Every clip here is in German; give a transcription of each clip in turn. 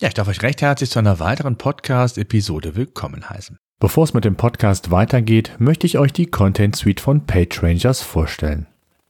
Ja, ich darf euch recht herzlich zu einer weiteren Podcast-Episode willkommen heißen. Bevor es mit dem Podcast weitergeht, möchte ich euch die Content Suite von PageRangers vorstellen.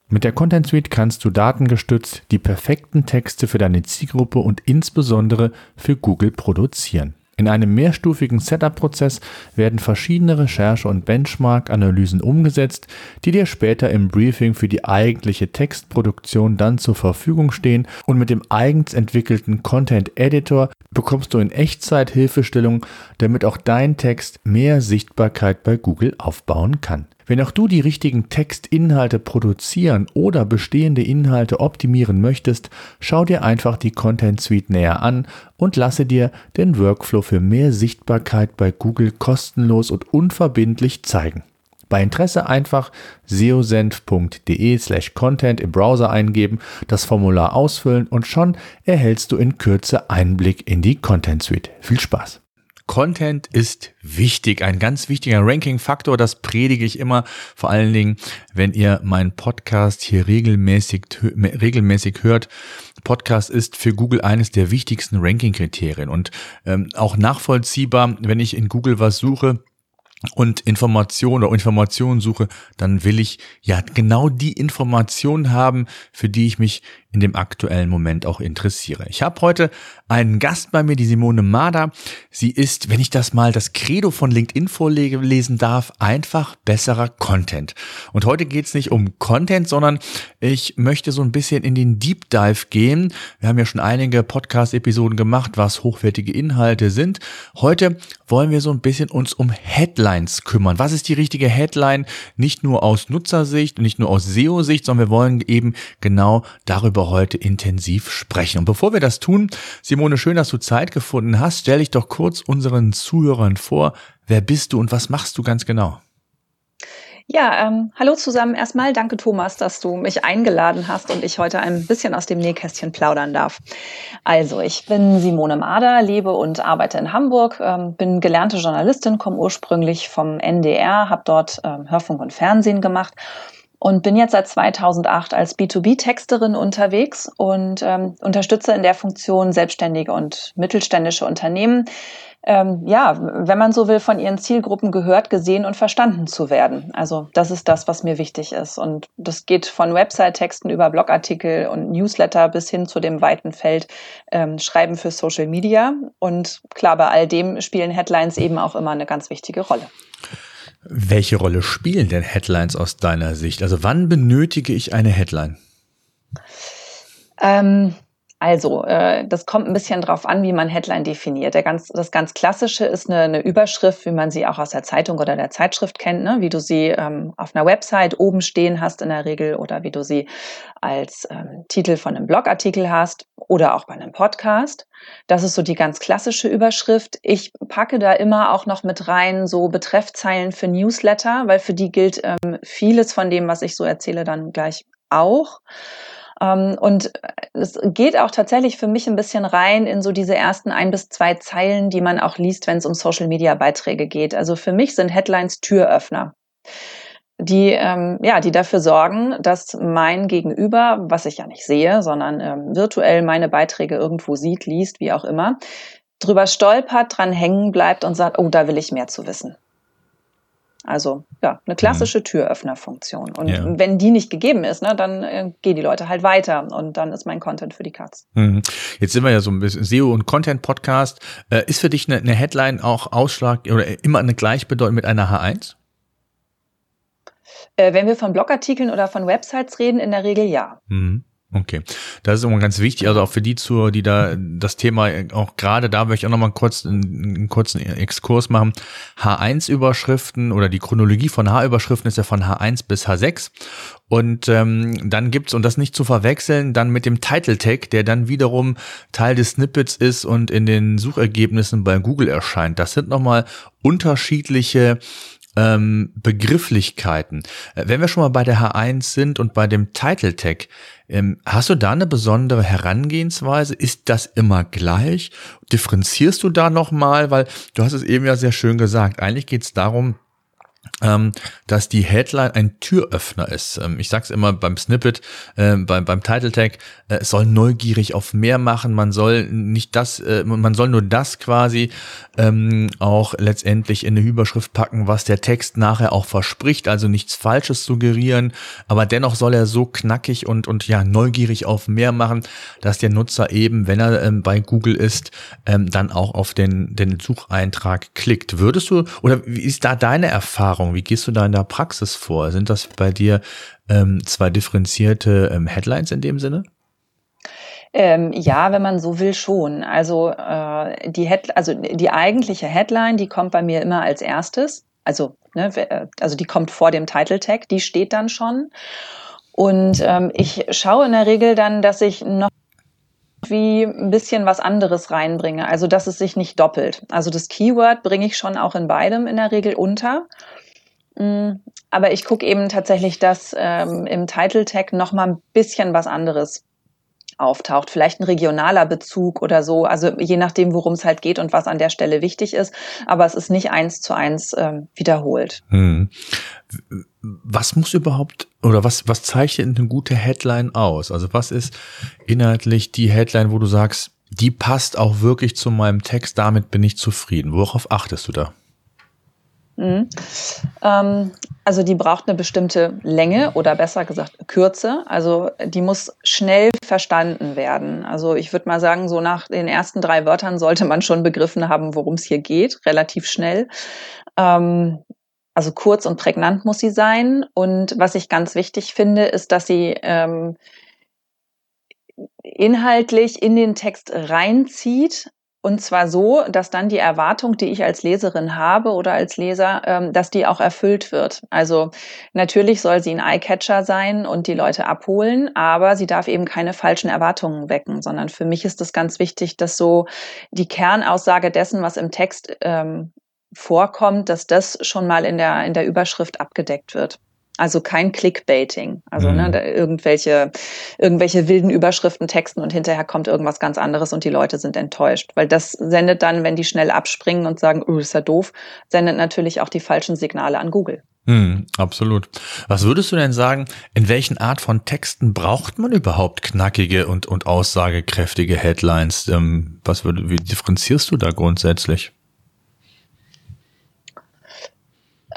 Mit der Content Suite kannst du datengestützt die perfekten Texte für deine Zielgruppe und insbesondere für Google produzieren. In einem mehrstufigen Setup-Prozess werden verschiedene Recherche- und Benchmark-Analysen umgesetzt, die dir später im Briefing für die eigentliche Textproduktion dann zur Verfügung stehen und mit dem eigens entwickelten Content Editor bekommst du in Echtzeit Hilfestellung, damit auch dein Text mehr Sichtbarkeit bei Google aufbauen kann. Wenn auch du die richtigen Textinhalte produzieren oder bestehende Inhalte optimieren möchtest, schau dir einfach die Content Suite näher an und lasse dir den Workflow für mehr Sichtbarkeit bei Google kostenlos und unverbindlich zeigen. Bei Interesse einfach seosenf.de slash content im Browser eingeben, das Formular ausfüllen und schon erhältst du in Kürze Einblick in die Content Suite. Viel Spaß! Content ist wichtig, ein ganz wichtiger Ranking-Faktor. Das predige ich immer, vor allen Dingen, wenn ihr meinen Podcast hier regelmäßig, regelmäßig hört. Podcast ist für Google eines der wichtigsten Ranking-Kriterien und ähm, auch nachvollziehbar, wenn ich in Google was suche und Information oder Informationen suche, dann will ich ja genau die Informationen haben, für die ich mich in dem aktuellen Moment auch interessiere. Ich habe heute einen Gast bei mir, die Simone Mader. Sie ist, wenn ich das mal das Credo von LinkedIn vorlesen darf, einfach besserer Content. Und heute geht es nicht um Content, sondern ich möchte so ein bisschen in den Deep Dive gehen. Wir haben ja schon einige Podcast-Episoden gemacht, was hochwertige Inhalte sind. Heute wollen wir so ein bisschen uns um Headlines kümmern. Was ist die richtige Headline? Nicht nur aus Nutzersicht, nicht nur aus SEO-Sicht, sondern wir wollen eben genau darüber heute intensiv sprechen. Und bevor wir das tun, Simone, schön, dass du Zeit gefunden hast. Stell dich doch kurz unseren Zuhörern vor. Wer bist du und was machst du ganz genau? Ja, ähm, hallo zusammen. Erstmal danke Thomas, dass du mich eingeladen hast und ich heute ein bisschen aus dem Nähkästchen plaudern darf. Also, ich bin Simone Mader, lebe und arbeite in Hamburg, ähm, bin gelernte Journalistin, komme ursprünglich vom NDR, habe dort ähm, Hörfunk und Fernsehen gemacht und bin jetzt seit 2008 als B2B-Texterin unterwegs und ähm, unterstütze in der Funktion selbstständige und mittelständische Unternehmen, ähm, ja, wenn man so will, von ihren Zielgruppen gehört, gesehen und verstanden zu werden. Also das ist das, was mir wichtig ist. Und das geht von Website-Texten über Blogartikel und Newsletter bis hin zu dem weiten Feld ähm, Schreiben für Social Media. Und klar, bei all dem spielen Headlines eben auch immer eine ganz wichtige Rolle. Welche Rolle spielen denn Headlines aus deiner Sicht? Also wann benötige ich eine Headline? Ähm, also, äh, das kommt ein bisschen drauf an, wie man Headline definiert. Der ganz, das ganz Klassische ist eine, eine Überschrift, wie man sie auch aus der Zeitung oder der Zeitschrift kennt, ne? wie du sie ähm, auf einer Website oben stehen hast in der Regel oder wie du sie als ähm, Titel von einem Blogartikel hast oder auch bei einem Podcast. Das ist so die ganz klassische Überschrift. Ich packe da immer auch noch mit rein so Betreffzeilen für Newsletter, weil für die gilt ähm, vieles von dem, was ich so erzähle, dann gleich auch. Ähm, und es geht auch tatsächlich für mich ein bisschen rein in so diese ersten ein bis zwei Zeilen, die man auch liest, wenn es um Social-Media-Beiträge geht. Also für mich sind Headlines Türöffner die ähm, ja die dafür sorgen, dass mein Gegenüber, was ich ja nicht sehe, sondern ähm, virtuell meine Beiträge irgendwo sieht, liest, wie auch immer, drüber stolpert, dran hängen bleibt und sagt, oh, da will ich mehr zu wissen. Also ja, eine klassische. Türöffnerfunktion. Und ja. wenn die nicht gegeben ist, ne, dann äh, gehen die Leute halt weiter und dann ist mein Content für die Katz. Mhm. Jetzt sind wir ja so ein bisschen SEO und Content Podcast. Äh, ist für dich eine, eine Headline auch Ausschlag oder immer eine Gleichbedeutung mit einer H1? Äh, wenn wir von Blogartikeln oder von Websites reden, in der Regel ja. Mhm. Okay, das ist immer ganz wichtig, also auch für die zu, die da das Thema auch gerade da möchte ich auch noch mal kurz einen, einen kurzen Exkurs machen. H1-Überschriften oder die Chronologie von H-Überschriften ist ja von H1 bis H6 und ähm, dann gibt's und das nicht zu verwechseln dann mit dem Title Tag, der dann wiederum Teil des Snippets ist und in den Suchergebnissen bei Google erscheint. Das sind nochmal unterschiedliche ähm, Begrifflichkeiten. Äh, wenn wir schon mal bei der H1 sind und bei dem Title Tag, ähm, hast du da eine besondere Herangehensweise? Ist das immer gleich? Differenzierst du da nochmal? Weil du hast es eben ja sehr schön gesagt. Eigentlich geht es darum, ähm, dass die Headline ein Türöffner ist. Ähm, ich sag's immer beim Snippet, äh, beim, beim Title Tag, äh, es soll neugierig auf mehr machen, man soll nicht das, äh, man soll nur das quasi ähm, auch letztendlich in eine Überschrift packen, was der Text nachher auch verspricht, also nichts Falsches suggerieren, aber dennoch soll er so knackig und, und ja, neugierig auf mehr machen, dass der Nutzer eben, wenn er ähm, bei Google ist, ähm, dann auch auf den, den Sucheintrag klickt. Würdest du, oder wie ist da deine Erfahrung? Wie gehst du da in der Praxis vor? Sind das bei dir ähm, zwei differenzierte ähm, Headlines in dem Sinne? Ähm, ja, wenn man so will, schon. Also äh, die Head also die eigentliche Headline, die kommt bei mir immer als erstes. Also, ne, äh, also die kommt vor dem Title Tag, die steht dann schon. Und ähm, ich schaue in der Regel dann, dass ich noch wie ein bisschen was anderes reinbringe, also dass es sich nicht doppelt. Also das Keyword bringe ich schon auch in beidem in der Regel unter. Mm, aber ich gucke eben tatsächlich, dass ähm, im Title Tag noch mal ein bisschen was anderes auftaucht. Vielleicht ein regionaler Bezug oder so. Also je nachdem, worum es halt geht und was an der Stelle wichtig ist. Aber es ist nicht eins zu eins ähm, wiederholt. Hm. Was muss überhaupt oder was, was zeichnet eine gute Headline aus? Also was ist inhaltlich die Headline, wo du sagst, die passt auch wirklich zu meinem Text, damit bin ich zufrieden. Worauf achtest du da? Mhm. Ähm, also die braucht eine bestimmte Länge oder besser gesagt Kürze. Also die muss schnell verstanden werden. Also ich würde mal sagen, so nach den ersten drei Wörtern sollte man schon begriffen haben, worum es hier geht, relativ schnell. Ähm, also kurz und prägnant muss sie sein. Und was ich ganz wichtig finde, ist, dass sie ähm, inhaltlich in den Text reinzieht, und zwar so, dass dann die Erwartung, die ich als Leserin habe oder als Leser, ähm, dass die auch erfüllt wird. Also natürlich soll sie ein Eyecatcher sein und die Leute abholen, aber sie darf eben keine falschen Erwartungen wecken, sondern für mich ist es ganz wichtig, dass so die Kernaussage dessen, was im Text ähm, vorkommt, dass das schon mal in der, in der Überschrift abgedeckt wird. Also kein Clickbaiting. Also ne, mhm. ne, irgendwelche, irgendwelche wilden Überschriften texten und hinterher kommt irgendwas ganz anderes und die Leute sind enttäuscht. Weil das sendet dann, wenn die schnell abspringen und sagen, oh, ist ja doof, sendet natürlich auch die falschen Signale an Google. Mhm, absolut. Was würdest du denn sagen, in welchen Art von Texten braucht man überhaupt knackige und, und aussagekräftige Headlines? Ähm, was würde, wie differenzierst du da grundsätzlich?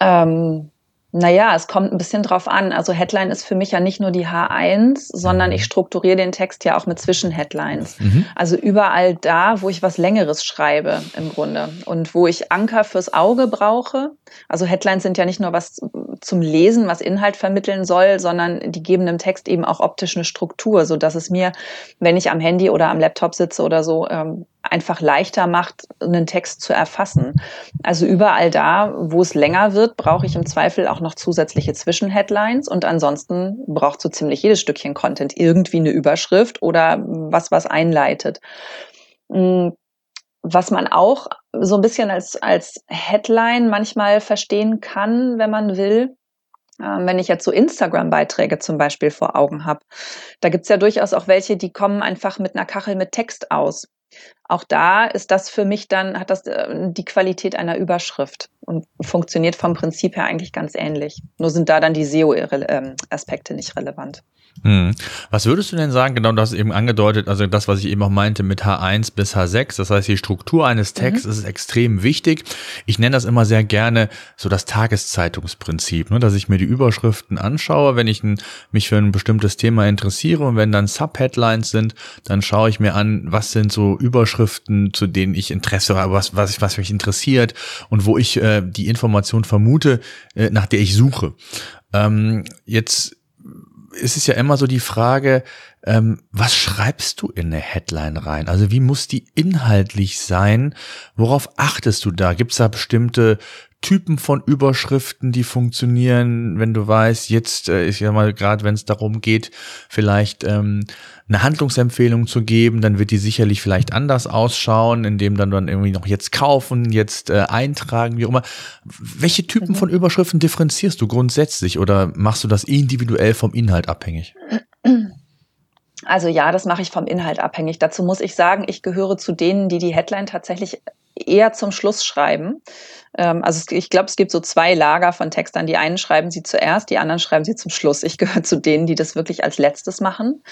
Ähm, naja, es kommt ein bisschen drauf an. Also Headline ist für mich ja nicht nur die H1, sondern mhm. ich strukturiere den Text ja auch mit Zwischenheadlines. Mhm. Also überall da, wo ich was Längeres schreibe im Grunde und wo ich Anker fürs Auge brauche. Also Headlines sind ja nicht nur was zum Lesen, was Inhalt vermitteln soll, sondern die geben dem Text eben auch optisch eine Struktur, so dass es mir, wenn ich am Handy oder am Laptop sitze oder so, ähm, einfach leichter macht, einen Text zu erfassen. Also überall da, wo es länger wird, brauche ich im Zweifel auch noch zusätzliche Zwischenheadlines und ansonsten braucht so ziemlich jedes Stückchen Content irgendwie eine Überschrift oder was, was einleitet. Hm, was man auch so ein bisschen als, als Headline manchmal verstehen kann, wenn man will, ähm, wenn ich jetzt so Instagram-Beiträge zum Beispiel vor Augen habe. Da gibt's ja durchaus auch welche, die kommen einfach mit einer Kachel mit Text aus. Auch da ist das für mich dann, hat das äh, die Qualität einer Überschrift und funktioniert vom Prinzip her eigentlich ganz ähnlich. Nur sind da dann die SEO-Aspekte nicht relevant. Hm. Was würdest du denn sagen, genau das eben angedeutet, also das, was ich eben auch meinte mit H1 bis H6, das heißt die Struktur eines Texts mhm. ist extrem wichtig. Ich nenne das immer sehr gerne so das Tageszeitungsprinzip, ne, dass ich mir die Überschriften anschaue, wenn ich ein, mich für ein bestimmtes Thema interessiere und wenn dann Subheadlines sind, dann schaue ich mir an, was sind so Überschriften, zu denen ich Interesse habe, was, was, was mich interessiert und wo ich äh, die Information vermute, äh, nach der ich suche. Ähm, jetzt ist es ja immer so die Frage, ähm, was schreibst du in eine Headline rein? Also wie muss die inhaltlich sein? Worauf achtest du da? Gibt es da bestimmte Typen von Überschriften, die funktionieren, wenn du weißt, jetzt äh, ist ja mal gerade, wenn es darum geht, vielleicht ähm, eine Handlungsempfehlung zu geben, dann wird die sicherlich vielleicht anders ausschauen, indem dann dann irgendwie noch jetzt kaufen, jetzt äh, eintragen, wie auch immer. Welche Typen mhm. von Überschriften differenzierst du grundsätzlich oder machst du das individuell vom Inhalt abhängig? Also ja, das mache ich vom Inhalt abhängig. Dazu muss ich sagen, ich gehöre zu denen, die die Headline tatsächlich eher zum Schluss schreiben. Ähm, also ich glaube, es gibt so zwei Lager von Textern. Die einen schreiben sie zuerst, die anderen schreiben sie zum Schluss. Ich gehöre zu denen, die das wirklich als letztes machen.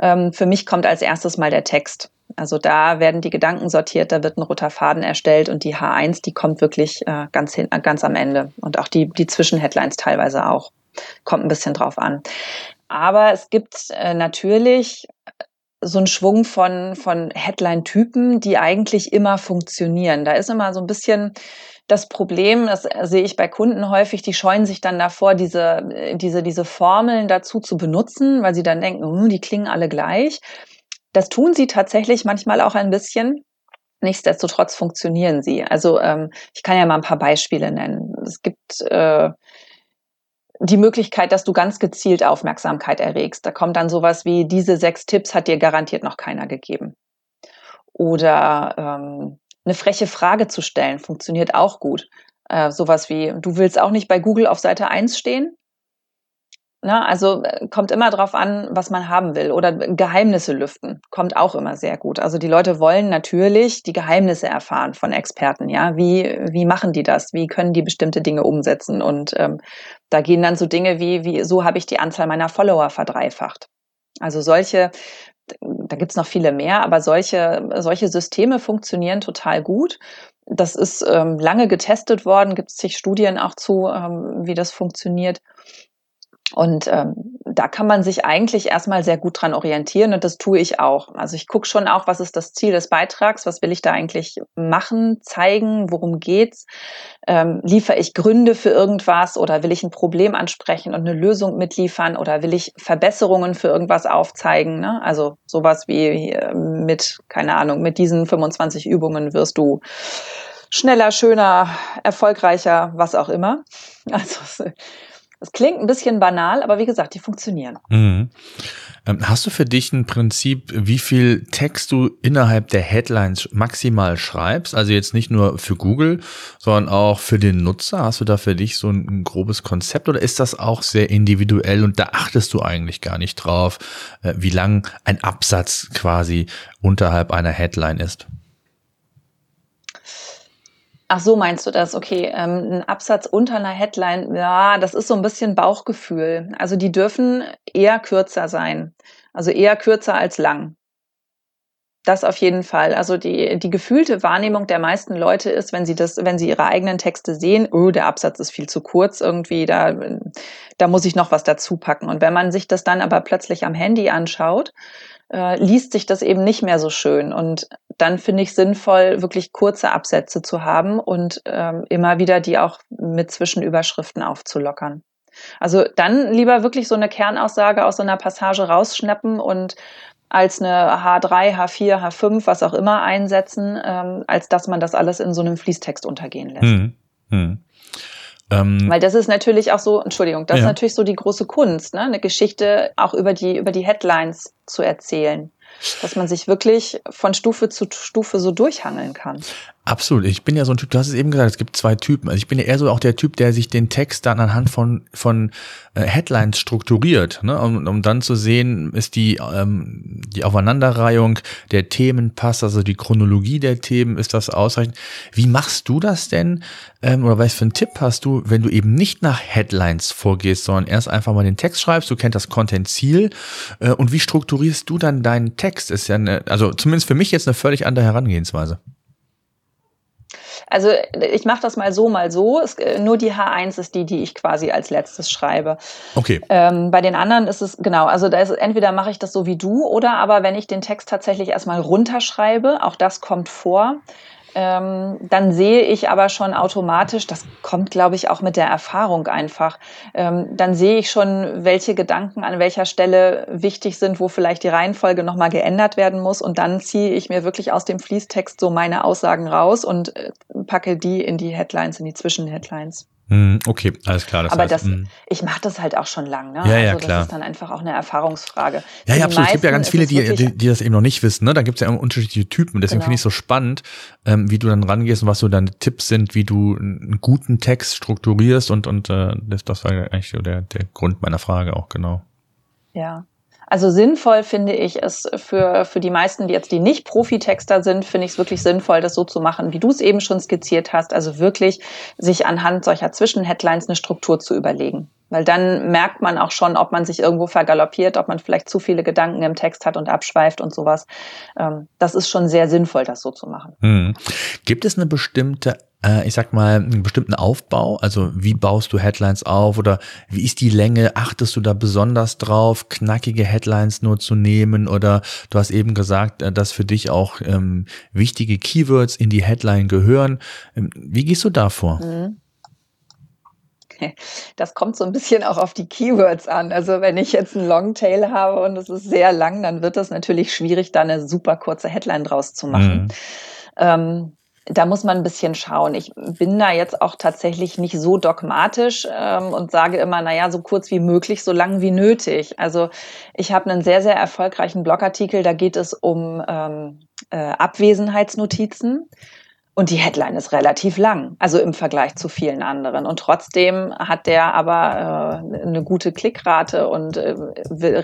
Ähm, für mich kommt als erstes mal der Text. Also da werden die Gedanken sortiert, da wird ein roter Faden erstellt und die H1, die kommt wirklich äh, ganz, hin, ganz am Ende. Und auch die, die Zwischenheadlines teilweise auch. Kommt ein bisschen drauf an. Aber es gibt äh, natürlich so ein Schwung von, von Headline-Typen, die eigentlich immer funktionieren. Da ist immer so ein bisschen das Problem, das sehe ich bei Kunden häufig, die scheuen sich dann davor, diese, diese, diese Formeln dazu zu benutzen, weil sie dann denken, hm, die klingen alle gleich. Das tun sie tatsächlich manchmal auch ein bisschen. Nichtsdestotrotz funktionieren sie. Also ähm, ich kann ja mal ein paar Beispiele nennen. Es gibt äh, die Möglichkeit, dass du ganz gezielt Aufmerksamkeit erregst. Da kommt dann sowas wie, diese sechs Tipps hat dir garantiert noch keiner gegeben. Oder ähm, eine freche Frage zu stellen, funktioniert auch gut. Äh, sowas wie, du willst auch nicht bei Google auf Seite 1 stehen? Na, also äh, kommt immer drauf an, was man haben will. Oder Geheimnisse lüften, kommt auch immer sehr gut. Also die Leute wollen natürlich die Geheimnisse erfahren von Experten. Ja, wie, wie machen die das? Wie können die bestimmte Dinge umsetzen? Und ähm, da gehen dann so Dinge wie, wie so habe ich die Anzahl meiner Follower verdreifacht. Also solche, da gibt's noch viele mehr, aber solche, solche Systeme funktionieren total gut. Das ist ähm, lange getestet worden, gibt es zig Studien auch zu, ähm, wie das funktioniert. Und ähm, da kann man sich eigentlich erstmal sehr gut dran orientieren und das tue ich auch. Also ich gucke schon auch, was ist das Ziel des Beitrags, was will ich da eigentlich machen, zeigen, worum geht's, ähm, liefere ich Gründe für irgendwas oder will ich ein Problem ansprechen und eine Lösung mitliefern oder will ich Verbesserungen für irgendwas aufzeigen. Ne? Also sowas wie mit, keine Ahnung, mit diesen 25 Übungen wirst du schneller, schöner, erfolgreicher, was auch immer. Also das klingt ein bisschen banal, aber wie gesagt, die funktionieren. Mhm. Ähm, hast du für dich ein Prinzip, wie viel Text du innerhalb der Headlines maximal schreibst? Also jetzt nicht nur für Google, sondern auch für den Nutzer. Hast du da für dich so ein, ein grobes Konzept oder ist das auch sehr individuell und da achtest du eigentlich gar nicht drauf, äh, wie lang ein Absatz quasi unterhalb einer Headline ist? Ach so, meinst du das? Okay, ähm, ein Absatz unter einer Headline, ja, das ist so ein bisschen Bauchgefühl. Also die dürfen eher kürzer sein. Also eher kürzer als lang. Das auf jeden Fall. Also die, die gefühlte Wahrnehmung der meisten Leute ist, wenn sie das, wenn sie ihre eigenen Texte sehen, oh, der Absatz ist viel zu kurz irgendwie, da, da muss ich noch was dazu packen. Und wenn man sich das dann aber plötzlich am Handy anschaut, äh, liest sich das eben nicht mehr so schön. Und dann finde ich sinnvoll, wirklich kurze Absätze zu haben und ähm, immer wieder die auch mit Zwischenüberschriften aufzulockern. Also dann lieber wirklich so eine Kernaussage aus so einer Passage rausschnappen und als eine H3, H4, H5, was auch immer einsetzen, ähm, als dass man das alles in so einem Fließtext untergehen lässt. Hm. Hm. Ähm, Weil das ist natürlich auch so, Entschuldigung, das ja. ist natürlich so die große Kunst, ne? eine Geschichte auch über die, über die Headlines zu erzählen dass man sich wirklich von Stufe zu Stufe so durchhangeln kann. Absolut. Ich bin ja so ein Typ, du hast es eben gesagt, es gibt zwei Typen. Also ich bin ja eher so auch der Typ, der sich den Text dann anhand von, von äh, Headlines strukturiert, ne? um, um dann zu sehen, ist die, ähm, die Aufeinanderreihung der Themen passt, also die Chronologie der Themen, ist das ausreichend. Wie machst du das denn? Ähm, oder was für einen Tipp hast du, wenn du eben nicht nach Headlines vorgehst, sondern erst einfach mal den Text schreibst, du kennst das Content-Ziel äh, und wie strukturierst du dann deinen Text? Ist ja eine, also zumindest für mich jetzt eine völlig andere Herangehensweise. Also ich mache das mal so, mal so. Es, äh, nur die H1 ist die, die ich quasi als letztes schreibe. Okay. Ähm, bei den anderen ist es genau. Also da ist entweder mache ich das so wie du oder aber wenn ich den Text tatsächlich erstmal runterschreibe, auch das kommt vor ähm, dann sehe ich aber schon automatisch, das kommt, glaube ich, auch mit der Erfahrung einfach, ähm, dann sehe ich schon, welche Gedanken an welcher Stelle wichtig sind, wo vielleicht die Reihenfolge nochmal geändert werden muss. Und dann ziehe ich mir wirklich aus dem Fließtext so meine Aussagen raus und äh, packe die in die Headlines, in die Zwischenheadlines. Hm, okay, alles klar. Das Aber heißt, das, hm. ich mache das halt auch schon lang. Ne? Ja, ja, also klar. Das ist dann einfach auch eine Erfahrungsfrage. Ja, ja, absolut. Es gibt ja ganz viele, die, die, die das eben noch nicht wissen. Ne? Da gibt es ja immer unterschiedliche Typen. Deswegen genau. finde ich es so spannend, ähm, wie du dann rangehst und was so deine Tipps sind, wie du einen guten Text strukturierst. Und, und äh, das, das war eigentlich so der, der Grund meiner Frage auch, genau. Ja. Also sinnvoll finde ich es für, für die meisten, die jetzt die nicht Profitexter sind, finde ich es wirklich sinnvoll, das so zu machen, wie du es eben schon skizziert hast. Also wirklich sich anhand solcher Zwischenheadlines eine Struktur zu überlegen. Weil dann merkt man auch schon, ob man sich irgendwo vergaloppiert, ob man vielleicht zu viele Gedanken im Text hat und abschweift und sowas. Ähm, das ist schon sehr sinnvoll, das so zu machen. Hm. Gibt es eine bestimmte äh, ich sag mal, einen bestimmten Aufbau? Also wie baust du Headlines auf oder wie ist die Länge? Achtest du da besonders drauf, knackige Headlines nur zu nehmen? Oder du hast eben gesagt, äh, dass für dich auch ähm, wichtige Keywords in die Headline gehören. Ähm, wie gehst du da vor? Mhm. Das kommt so ein bisschen auch auf die Keywords an. Also wenn ich jetzt einen Longtail habe und es ist sehr lang, dann wird das natürlich schwierig, da eine super kurze Headline draus zu machen. Mhm. Ähm, da muss man ein bisschen schauen. Ich bin da jetzt auch tatsächlich nicht so dogmatisch ähm, und sage immer, na ja, so kurz wie möglich, so lang wie nötig. Also ich habe einen sehr, sehr erfolgreichen Blogartikel, da geht es um ähm, äh, Abwesenheitsnotizen. Und die Headline ist relativ lang, also im Vergleich zu vielen anderen. Und trotzdem hat der aber äh, eine gute Klickrate und äh,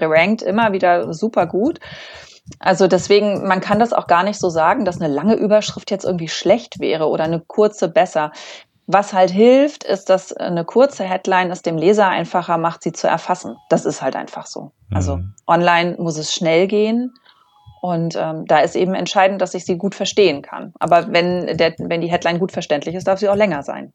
rankt immer wieder super gut. Also deswegen, man kann das auch gar nicht so sagen, dass eine lange Überschrift jetzt irgendwie schlecht wäre oder eine kurze besser. Was halt hilft, ist, dass eine kurze Headline es dem Leser einfacher macht, sie zu erfassen. Das ist halt einfach so. Also mhm. online muss es schnell gehen. Und ähm, da ist eben entscheidend, dass ich sie gut verstehen kann. Aber wenn, der, wenn die Headline gut verständlich ist, darf sie auch länger sein.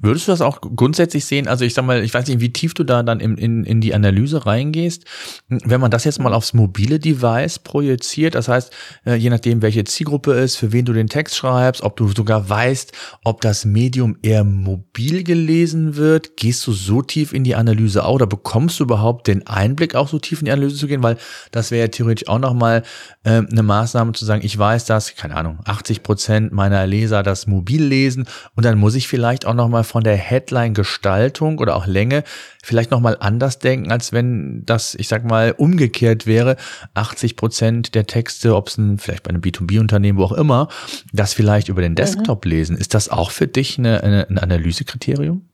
Würdest du das auch grundsätzlich sehen? Also ich sag mal, ich weiß nicht, wie tief du da dann in, in, in die Analyse reingehst. Wenn man das jetzt mal aufs mobile Device projiziert, das heißt, äh, je nachdem, welche Zielgruppe ist, für wen du den Text schreibst, ob du sogar weißt, ob das Medium eher mobil gelesen wird, gehst du so tief in die Analyse auch oder bekommst du überhaupt den Einblick, auch so tief in die Analyse zu gehen? Weil das wäre ja theoretisch auch nochmal äh, eine Maßnahme zu sagen, ich weiß, dass, keine Ahnung, 80 Prozent meiner Leser das mobil lesen und dann muss ich vielleicht auch nochmal von der Headline-Gestaltung oder auch Länge vielleicht nochmal anders denken, als wenn das, ich sag mal, umgekehrt wäre. 80 Prozent der Texte, ob es ein, vielleicht bei einem B2B-Unternehmen, wo auch immer, das vielleicht über den mhm. Desktop mhm. lesen. Ist das auch für dich eine, eine, ein Analysekriterium?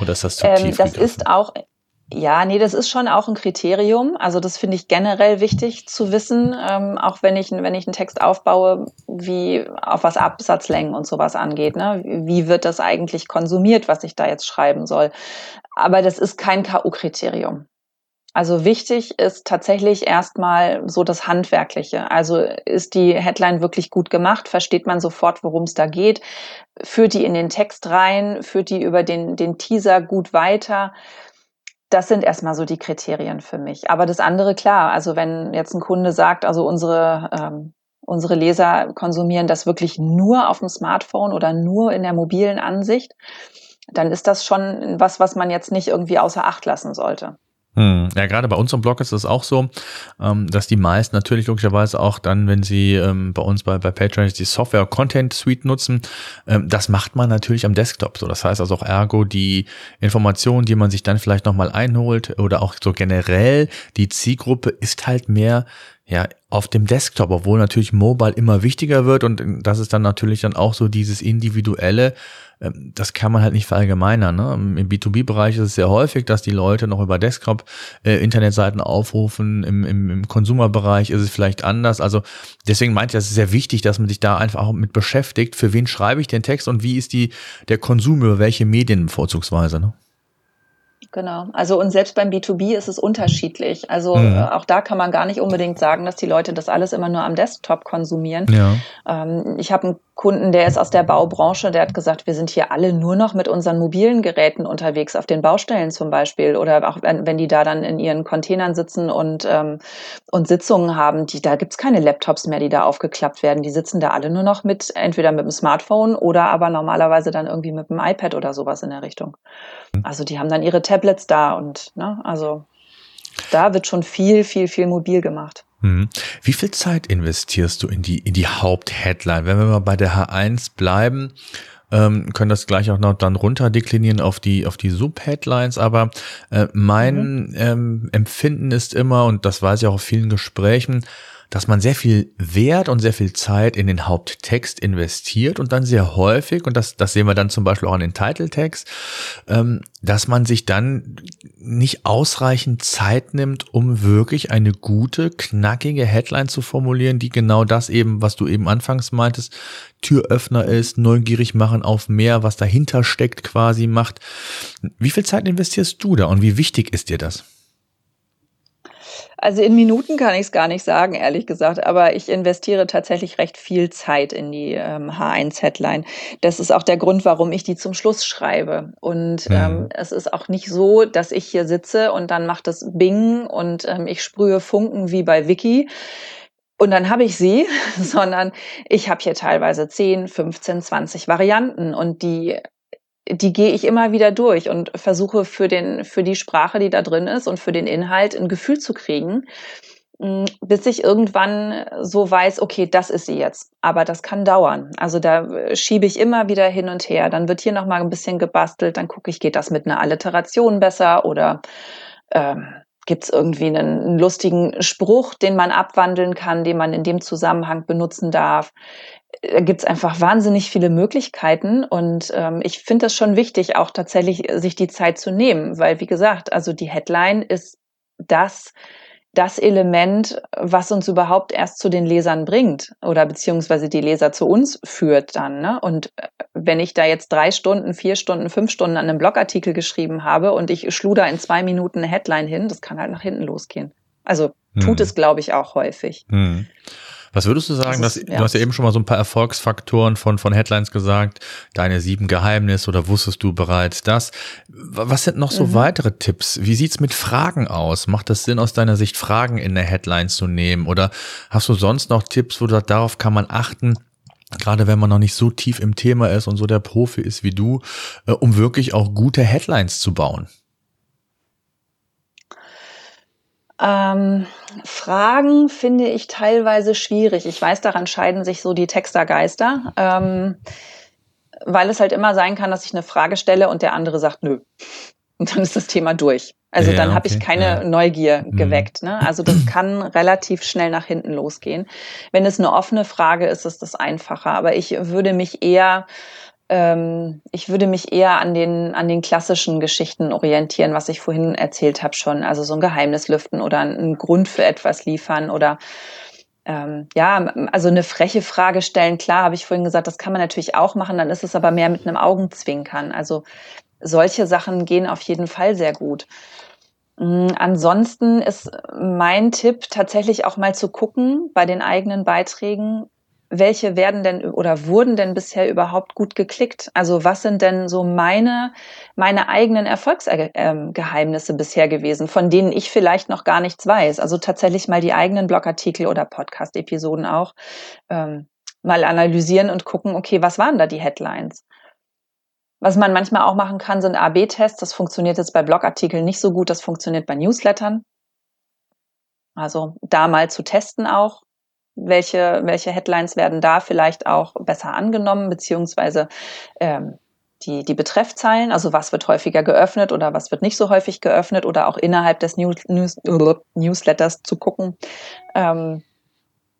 Oder ist das zu ähm, tief? Das gegriffen? ist auch ja, nee, das ist schon auch ein Kriterium. Also das finde ich generell wichtig zu wissen, ähm, auch wenn ich, wenn ich einen Text aufbaue, wie auf was Absatzlängen und sowas angeht. Ne? Wie wird das eigentlich konsumiert, was ich da jetzt schreiben soll? Aber das ist kein K.O.-Kriterium. Also wichtig ist tatsächlich erstmal so das Handwerkliche. Also ist die Headline wirklich gut gemacht? Versteht man sofort, worum es da geht? Führt die in den Text rein? Führt die über den, den Teaser gut weiter? Das sind erstmal so die Kriterien für mich. Aber das andere, klar, also wenn jetzt ein Kunde sagt, also unsere, ähm, unsere Leser konsumieren das wirklich nur auf dem Smartphone oder nur in der mobilen Ansicht, dann ist das schon was, was man jetzt nicht irgendwie außer Acht lassen sollte. Hm. Ja, gerade bei unserem Blog ist es auch so, ähm, dass die meisten natürlich logischerweise auch dann, wenn sie ähm, bei uns bei, bei Patreon die Software Content Suite nutzen, ähm, das macht man natürlich am Desktop. So, das heißt also auch ergo die Informationen, die man sich dann vielleicht nochmal einholt oder auch so generell die Zielgruppe ist halt mehr ja, auf dem Desktop, obwohl natürlich Mobile immer wichtiger wird und das ist dann natürlich dann auch so dieses individuelle, ähm, das kann man halt nicht verallgemeinern. Ne? Im B2B-Bereich ist es sehr häufig, dass die Leute noch über Desktop äh, Internetseiten aufrufen. Im, im, im Consumer-Bereich ist es vielleicht anders. Also deswegen meinte ich, das ist sehr wichtig, dass man sich da einfach auch mit beschäftigt. Für wen schreibe ich den Text und wie ist die der Konsum über welche Medien vorzugsweise? Ne? Genau. Also und selbst beim B2B ist es unterschiedlich. Also mhm. äh, auch da kann man gar nicht unbedingt sagen, dass die Leute das alles immer nur am Desktop konsumieren. Ja. Ähm, ich habe einen Kunden, der ist aus der Baubranche, der hat gesagt, wir sind hier alle nur noch mit unseren mobilen Geräten unterwegs, auf den Baustellen zum Beispiel. Oder auch wenn, wenn die da dann in ihren Containern sitzen und, ähm, und Sitzungen haben, die, da gibt's keine Laptops mehr, die da aufgeklappt werden. Die sitzen da alle nur noch mit, entweder mit dem Smartphone oder aber normalerweise dann irgendwie mit dem iPad oder sowas in der Richtung. Also die haben dann ihre Tablets da und ne, also da wird schon viel, viel, viel mobil gemacht. Mhm. Wie viel Zeit investierst du in die, in die Hauptheadline? Wenn wir mal bei der H1 bleiben, ähm, können das gleich auch noch dann runterdeklinieren auf die, auf die Subheadlines, aber äh, mein mhm. ähm, Empfinden ist immer, und das weiß ich auch auf vielen Gesprächen, dass man sehr viel Wert und sehr viel Zeit in den Haupttext investiert und dann sehr häufig, und das, das sehen wir dann zum Beispiel auch an den Titeltext, ähm, dass man sich dann nicht ausreichend Zeit nimmt, um wirklich eine gute, knackige Headline zu formulieren, die genau das eben, was du eben anfangs meintest, Türöffner ist, neugierig machen auf mehr, was dahinter steckt quasi macht. Wie viel Zeit investierst du da und wie wichtig ist dir das? Also in Minuten kann ich es gar nicht sagen, ehrlich gesagt, aber ich investiere tatsächlich recht viel Zeit in die ähm, H1-Headline. Das ist auch der Grund, warum ich die zum Schluss schreibe. Und mhm. ähm, es ist auch nicht so, dass ich hier sitze und dann macht es Bing und ähm, ich sprühe Funken wie bei Wiki. Und dann habe ich sie, sondern ich habe hier teilweise 10, 15, 20 Varianten und die die gehe ich immer wieder durch und versuche für den, für die Sprache, die da drin ist und für den Inhalt ein Gefühl zu kriegen, mm, bis ich irgendwann so weiß, okay, das ist sie jetzt. Aber das kann dauern. Also da schiebe ich immer wieder hin und her. Dann wird hier nochmal ein bisschen gebastelt. Dann gucke ich, geht das mit einer Alliteration besser oder ähm, gibt es irgendwie einen, einen, lustigen Spruch, den man abwandeln kann, den man in dem Zusammenhang benutzen darf. Da gibt es einfach wahnsinnig viele Möglichkeiten und ähm, ich finde das schon wichtig, auch tatsächlich sich die Zeit zu nehmen, weil wie gesagt, also die Headline ist das, das Element, was uns überhaupt erst zu den Lesern bringt oder beziehungsweise die Leser zu uns führt dann. Ne? Und äh, wenn ich da jetzt drei Stunden, vier Stunden, fünf Stunden an einem Blogartikel geschrieben habe und ich schluder in zwei Minuten eine Headline hin, das kann halt nach hinten losgehen. Also tut hm. es, glaube ich, auch häufig. Hm. Was würdest du sagen, das ist, dass, ja. du hast ja eben schon mal so ein paar Erfolgsfaktoren von, von Headlines gesagt, deine sieben Geheimnisse oder wusstest du bereits das? Was sind noch so mhm. weitere Tipps? Wie sieht's mit Fragen aus? Macht es Sinn, aus deiner Sicht Fragen in der Headline zu nehmen? Oder hast du sonst noch Tipps, wo du sagst, darauf kann man achten? Gerade wenn man noch nicht so tief im Thema ist und so der Profi ist wie du, äh, um wirklich auch gute Headlines zu bauen. Ähm, Fragen finde ich teilweise schwierig. Ich weiß, daran scheiden sich so die Textergeister, ähm, weil es halt immer sein kann, dass ich eine Frage stelle und der andere sagt nö. Und dann ist das Thema durch. Also ja, dann habe okay. ich keine ja. Neugier mhm. geweckt. Ne? Also das kann relativ schnell nach hinten losgehen. Wenn es eine offene Frage ist, ist das einfacher. Aber ich würde mich eher ähm, ich würde mich eher an den, an den klassischen Geschichten orientieren, was ich vorhin erzählt habe schon. Also so ein Geheimnis lüften oder einen Grund für etwas liefern oder ähm, ja, also eine freche Frage stellen. Klar, habe ich vorhin gesagt, das kann man natürlich auch machen, dann ist es aber mehr mit einem Augenzwinkern. Also solche Sachen gehen auf jeden Fall sehr gut. Mm, ansonsten ist mein Tipp tatsächlich auch mal zu gucken bei den eigenen Beiträgen, welche werden denn oder wurden denn bisher überhaupt gut geklickt? Also was sind denn so meine, meine eigenen Erfolgsgeheimnisse bisher gewesen, von denen ich vielleicht noch gar nichts weiß? Also tatsächlich mal die eigenen Blogartikel oder Podcast-Episoden auch ähm, mal analysieren und gucken, okay, was waren da die Headlines? Was man manchmal auch machen kann, sind AB-Tests. Das funktioniert jetzt bei Blogartikeln nicht so gut. Das funktioniert bei Newslettern. Also da mal zu testen auch welche, welche Headlines werden da vielleicht auch besser angenommen, beziehungsweise ähm, die, die Betreffzeilen, also was wird häufiger geöffnet oder was wird nicht so häufig geöffnet oder auch innerhalb des News, News, Newsletters zu gucken. Ähm,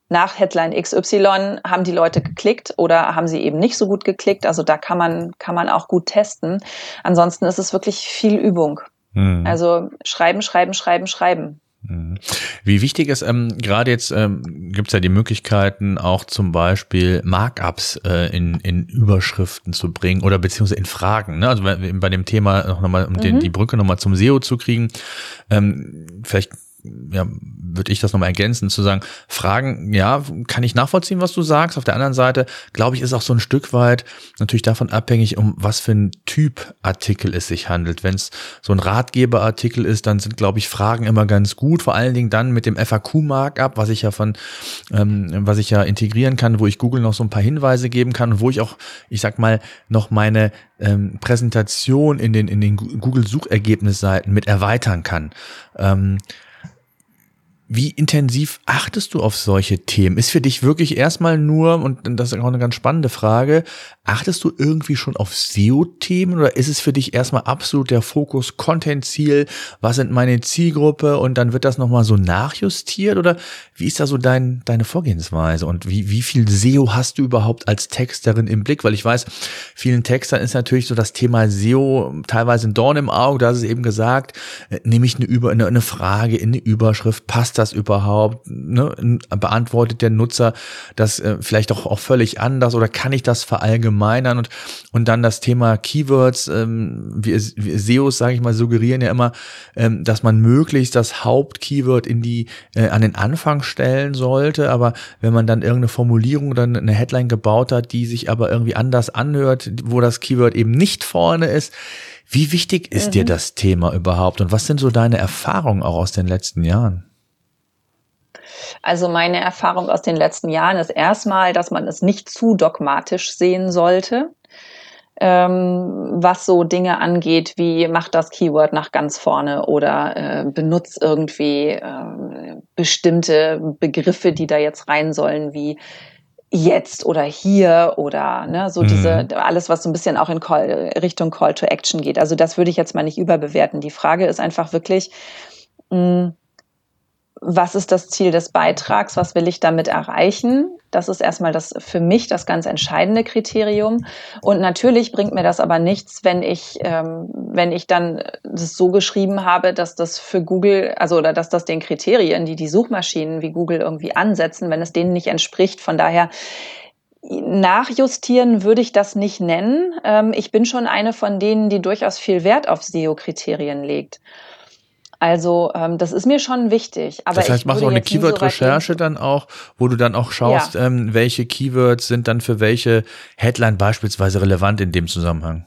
nach Headline XY haben die Leute geklickt oder haben sie eben nicht so gut geklickt. Also da kann man, kann man auch gut testen. Ansonsten ist es wirklich viel Übung. Hm. Also schreiben, schreiben, schreiben, schreiben. Mhm. Wie wichtig ist, ähm, gerade jetzt ähm, gibt es ja die Möglichkeiten, auch zum Beispiel Markups äh, in, in Überschriften zu bringen oder beziehungsweise in Fragen. Ne? Also bei dem Thema noch nochmal, um mhm. den, die Brücke nochmal zum SEO zu kriegen, ähm, vielleicht ja, würde ich das nochmal ergänzen, zu sagen, Fragen, ja, kann ich nachvollziehen, was du sagst. Auf der anderen Seite, glaube ich, ist auch so ein Stück weit natürlich davon abhängig, um was für ein Typ Artikel es sich handelt. Wenn es so ein Ratgeberartikel ist, dann sind, glaube ich, Fragen immer ganz gut. Vor allen Dingen dann mit dem FAQ-Markup, was ich ja von, ähm, was ich ja integrieren kann, wo ich Google noch so ein paar Hinweise geben kann und wo ich auch, ich sag mal, noch meine ähm, Präsentation in den, in den Google-Suchergebnisseiten mit erweitern kann. Ähm, wie intensiv achtest du auf solche Themen? Ist für dich wirklich erstmal nur, und das ist auch eine ganz spannende Frage, achtest du irgendwie schon auf SEO-Themen oder ist es für dich erstmal absolut der Fokus Content-Ziel? Was sind meine Zielgruppe? Und dann wird das nochmal so nachjustiert oder wie ist da so dein, deine Vorgehensweise? Und wie, wie viel SEO hast du überhaupt als Texterin im Blick? Weil ich weiß, vielen Textern ist natürlich so das Thema SEO teilweise ein Dorn im Auge. Da hast es eben gesagt, äh, nehme ich eine, Über, eine, eine Frage in eine Überschrift, passt das überhaupt? Ne? Beantwortet der Nutzer das äh, vielleicht auch, auch völlig anders oder kann ich das verallgemeinern? Und, und dann das Thema Keywords, ähm, wir, wir SEOs, sage ich mal, suggerieren ja immer, ähm, dass man möglichst das Hauptkeyword in die, äh, an den Anfang stellen sollte. Aber wenn man dann irgendeine Formulierung oder eine Headline gebaut hat, die sich aber irgendwie anders anhört, wo das Keyword eben nicht vorne ist, wie wichtig ist mhm. dir das Thema überhaupt und was sind so deine Erfahrungen auch aus den letzten Jahren? Also meine Erfahrung aus den letzten Jahren ist erstmal, dass man es nicht zu dogmatisch sehen sollte. Ähm, was so Dinge angeht, wie macht das Keyword nach ganz vorne oder äh, benutzt irgendwie äh, bestimmte Begriffe, die da jetzt rein sollen, wie jetzt oder hier oder ne, so mhm. diese alles, was so ein bisschen auch in Call, Richtung Call to Action geht. Also das würde ich jetzt mal nicht überbewerten. Die Frage ist einfach wirklich, mh, hm, was ist das Ziel des Beitrags, was will ich damit erreichen. Das ist erstmal das für mich das ganz entscheidende Kriterium. Und natürlich bringt mir das aber nichts, wenn ich, ähm, wenn ich dann das so geschrieben habe, dass das für Google, also oder dass das den Kriterien, die die Suchmaschinen wie Google irgendwie ansetzen, wenn es denen nicht entspricht. Von daher Nachjustieren würde ich das nicht nennen. Ähm, ich bin schon eine von denen, die durchaus viel Wert auf SEO-Kriterien legt. Also ähm, das ist mir schon wichtig. Aber das heißt, machst du auch eine Keyword-Recherche so dann auch, wo du dann auch schaust, ja. ähm, welche Keywords sind dann für welche Headline beispielsweise relevant in dem Zusammenhang.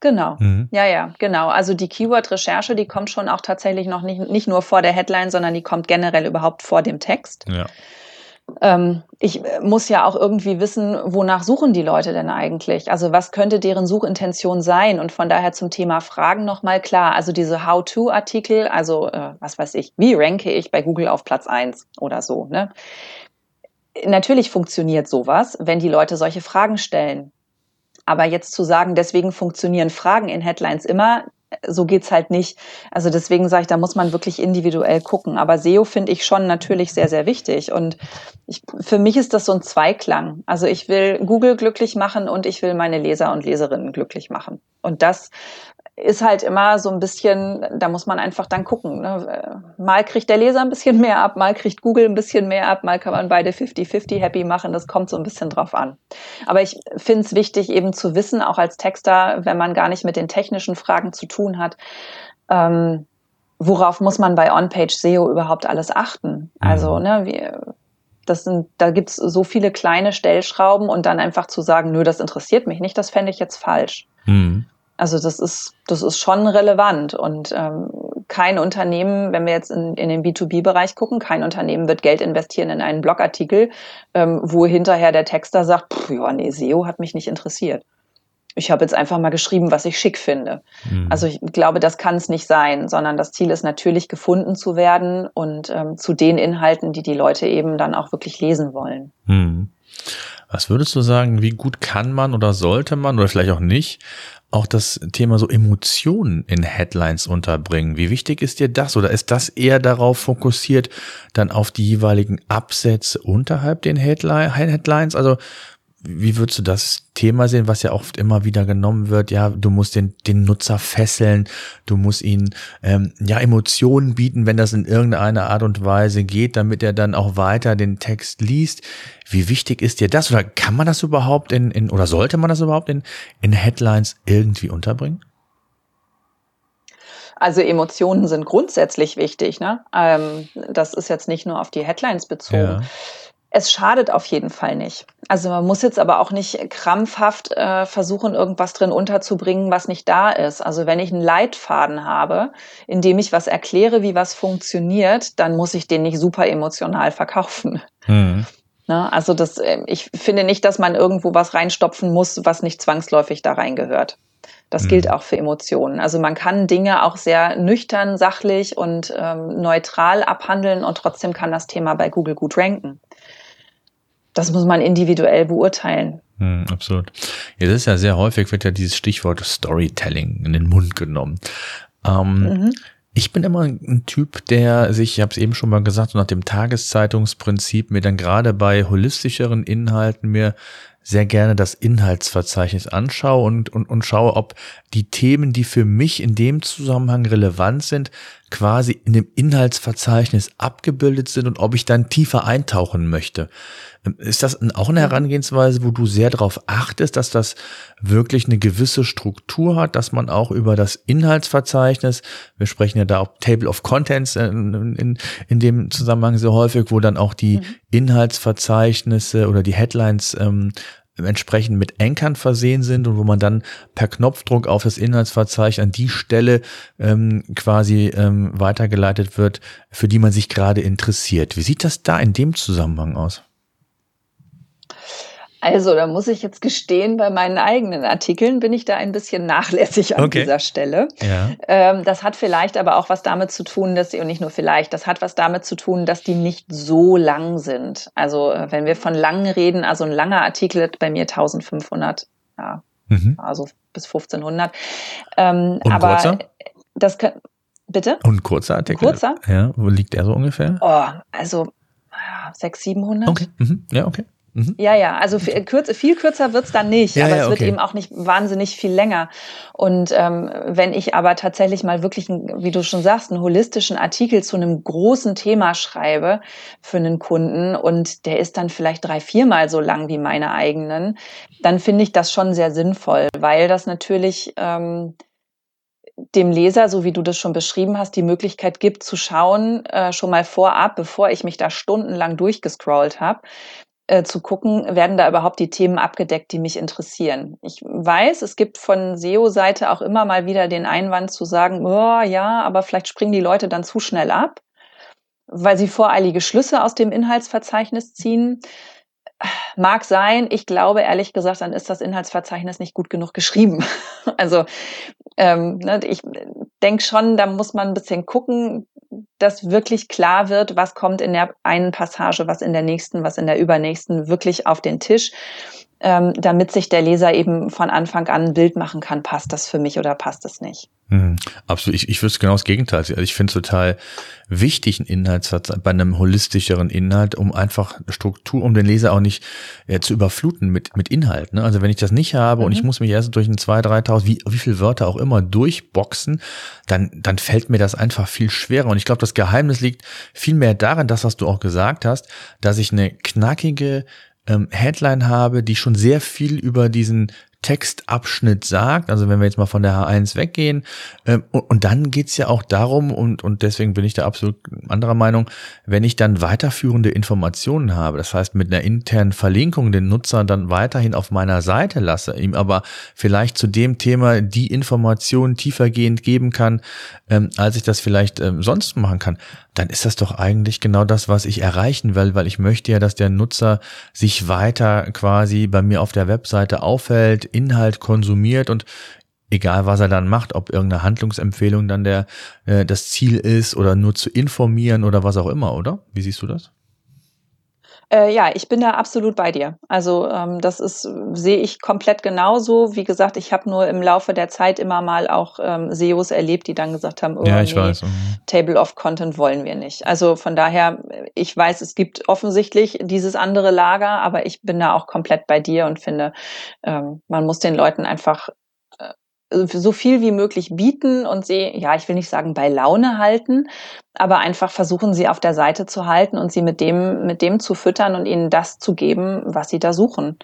Genau, mhm. ja, ja, genau. Also die Keyword-Recherche, die kommt schon auch tatsächlich noch nicht, nicht nur vor der Headline, sondern die kommt generell überhaupt vor dem Text. Ja ähm, ich äh, muss ja auch irgendwie wissen, wonach suchen die Leute denn eigentlich? Also was könnte deren Suchintention sein? Und von daher zum Thema Fragen nochmal klar. Also diese How-to-Artikel, also äh, was weiß ich, wie ranke ich bei Google auf Platz eins oder so. Ne? Natürlich funktioniert sowas, wenn die Leute solche Fragen stellen. Aber jetzt zu sagen, deswegen funktionieren Fragen in Headlines immer, so geht's halt nicht. Also deswegen sage ich, da muss man wirklich individuell gucken. Aber SEO finde ich schon natürlich sehr, sehr wichtig. Und ich, für mich ist das so ein Zweiklang. Also ich will Google glücklich machen und ich will meine Leser und Leserinnen glücklich machen. Und das ist halt immer so ein bisschen, da muss man einfach dann gucken. Ne? Mal kriegt der Leser ein bisschen mehr ab, mal kriegt Google ein bisschen mehr ab, mal kann man beide 50-50 happy machen. Das kommt so ein bisschen drauf an. Aber ich finde es wichtig, eben zu wissen, auch als Texter, wenn man gar nicht mit den technischen Fragen zu tun hat, ähm, worauf muss man bei On-Page SEO überhaupt alles achten? Also, mhm. ne, wie, das sind, da gibt's so viele kleine Stellschrauben und dann einfach zu sagen, nö, das interessiert mich nicht, das fände ich jetzt falsch. Mhm. Also das ist, das ist schon relevant und ähm, kein Unternehmen, wenn wir jetzt in, in den B2B-Bereich gucken, kein Unternehmen wird Geld investieren in einen Blogartikel, ähm, wo hinterher der Texter sagt, pff, ja, nee, SEO hat mich nicht interessiert. Ich habe jetzt einfach mal geschrieben, was ich schick finde. Mhm. Also ich glaube, das kann es nicht sein, sondern das Ziel ist natürlich gefunden zu werden und ähm, zu den Inhalten, die die Leute eben dann auch wirklich lesen wollen. Mhm. Was würdest du sagen, wie gut kann man oder sollte man oder vielleicht auch nicht auch das Thema so Emotionen in Headlines unterbringen. Wie wichtig ist dir das? Oder ist das eher darauf fokussiert, dann auf die jeweiligen Absätze unterhalb den Headlines? Also wie würdest du das Thema sehen, was ja oft immer wieder genommen wird? Ja, du musst den, den Nutzer fesseln, du musst ihn ähm, ja Emotionen bieten, wenn das in irgendeiner Art und Weise geht, damit er dann auch weiter den Text liest. Wie wichtig ist dir das? Oder kann man das überhaupt in, in oder sollte man das überhaupt in, in Headlines irgendwie unterbringen? Also Emotionen sind grundsätzlich wichtig. Ne? Ähm, das ist jetzt nicht nur auf die Headlines bezogen. Ja. Es schadet auf jeden Fall nicht. Also man muss jetzt aber auch nicht krampfhaft äh, versuchen, irgendwas drin unterzubringen, was nicht da ist. Also wenn ich einen Leitfaden habe, in dem ich was erkläre, wie was funktioniert, dann muss ich den nicht super emotional verkaufen. Mhm. Na, also das, äh, ich finde nicht, dass man irgendwo was reinstopfen muss, was nicht zwangsläufig da reingehört. Das mhm. gilt auch für Emotionen. Also man kann Dinge auch sehr nüchtern, sachlich und ähm, neutral abhandeln und trotzdem kann das Thema bei Google gut ranken. Das muss man individuell beurteilen. Mhm, absolut. Ja, das ist ja sehr häufig, wird ja dieses Stichwort Storytelling in den Mund genommen. Ähm, mhm. Ich bin immer ein Typ, der sich, ich habe es eben schon mal gesagt, nach dem Tageszeitungsprinzip mir dann gerade bei holistischeren Inhalten mir sehr gerne das Inhaltsverzeichnis anschaue und, und, und schaue, ob die Themen, die für mich in dem Zusammenhang relevant sind, quasi in dem Inhaltsverzeichnis abgebildet sind und ob ich dann tiefer eintauchen möchte. Ähm, ist das auch eine Herangehensweise, wo du sehr darauf achtest, dass das wirklich eine gewisse Struktur hat, dass man auch über das Inhaltsverzeichnis, wir sprechen ja da auch Table of Contents in, in, in dem Zusammenhang sehr häufig, wo dann auch die mhm. Inhaltsverzeichnisse oder die Headlines ähm, entsprechend mit Ankern versehen sind und wo man dann per Knopfdruck auf das Inhaltsverzeichnis an die Stelle ähm, quasi ähm, weitergeleitet wird, für die man sich gerade interessiert. Wie sieht das da in dem Zusammenhang aus? Also, da muss ich jetzt gestehen, bei meinen eigenen Artikeln bin ich da ein bisschen nachlässig an okay. dieser Stelle. Ja. Ähm, das hat vielleicht aber auch was damit zu tun, dass sie, und nicht nur vielleicht, das hat was damit zu tun, dass die nicht so lang sind. Also, äh, wenn wir von langen reden, also ein langer Artikel hat bei mir 1500, ja, mhm. also bis 1500. Ähm, und aber kurzer? das kann, bitte? Und kurzer Artikel? Kurzer? Ja, wo liegt der so ungefähr? Oh, also, 600, 700. Okay, mhm. ja, okay. Mhm. Ja, ja, also viel, kürzer, viel kürzer wird's dann nicht, ja, aber ja, es wird eben auch nicht wahnsinnig viel länger. Und ähm, wenn ich aber tatsächlich mal wirklich, ein, wie du schon sagst, einen holistischen Artikel zu einem großen Thema schreibe für einen Kunden und der ist dann vielleicht drei, viermal so lang wie meine eigenen, dann finde ich das schon sehr sinnvoll, weil das natürlich ähm, dem Leser, so wie du das schon beschrieben hast, die Möglichkeit gibt zu schauen, äh, schon mal vorab, bevor ich mich da stundenlang durchgescrollt habe, äh, zu gucken, werden da überhaupt die Themen abgedeckt, die mich interessieren. Ich weiß, es gibt von SEO-Seite auch immer mal wieder den Einwand zu sagen, oh, ja, aber vielleicht springen die Leute dann zu schnell ab, weil sie voreilige Schlüsse aus dem Inhaltsverzeichnis ziehen. Mag sein, ich glaube ehrlich gesagt, dann ist das Inhaltsverzeichnis nicht gut genug geschrieben. also ähm, ne, ich denke schon, da muss man ein bisschen gucken, dass wirklich klar wird, was kommt in der einen Passage, was in der nächsten, was in der übernächsten wirklich auf den Tisch ähm, damit sich der Leser eben von Anfang an ein Bild machen kann, passt das für mich oder passt es nicht. Mhm, absolut, ich, ich wüsste genau das Gegenteil. Also ich finde es total wichtig, ein Inhaltsverzeichnis bei einem holistischeren Inhalt, um einfach Struktur, um den Leser auch nicht äh, zu überfluten mit, mit Inhalt. Ne? Also wenn ich das nicht habe mhm. und ich mhm. muss mich erst durch ein 2.000, 3.000, wie, wie viele Wörter auch immer durchboxen, dann, dann fällt mir das einfach viel schwerer. Und ich glaube, das Geheimnis liegt viel mehr darin, das, was du auch gesagt hast, dass ich eine knackige, ähm, Headline habe, die schon sehr viel über diesen Textabschnitt sagt, also wenn wir jetzt mal von der H1 weggehen, ähm, und, und, dann geht's ja auch darum, und, und deswegen bin ich da absolut anderer Meinung, wenn ich dann weiterführende Informationen habe, das heißt mit einer internen Verlinkung den Nutzer dann weiterhin auf meiner Seite lasse, ihm aber vielleicht zu dem Thema die Informationen tiefergehend geben kann, ähm, als ich das vielleicht ähm, sonst machen kann, dann ist das doch eigentlich genau das, was ich erreichen will, weil ich möchte ja, dass der Nutzer sich weiter quasi bei mir auf der Webseite aufhält, Inhalt konsumiert und egal was er dann macht, ob irgendeine Handlungsempfehlung dann der äh, das Ziel ist oder nur zu informieren oder was auch immer, oder? Wie siehst du das? Äh, ja, ich bin da absolut bei dir. Also ähm, das ist sehe ich komplett genauso. Wie gesagt, ich habe nur im Laufe der Zeit immer mal auch ähm, SEOs erlebt, die dann gesagt haben, oh, ja, ich nee, weiß. Mhm. Table of Content wollen wir nicht. Also von daher, ich weiß, es gibt offensichtlich dieses andere Lager, aber ich bin da auch komplett bei dir und finde, ähm, man muss den Leuten einfach so viel wie möglich bieten und sie, ja, ich will nicht sagen bei Laune halten, aber einfach versuchen, sie auf der Seite zu halten und sie mit dem, mit dem zu füttern und ihnen das zu geben, was sie da suchen.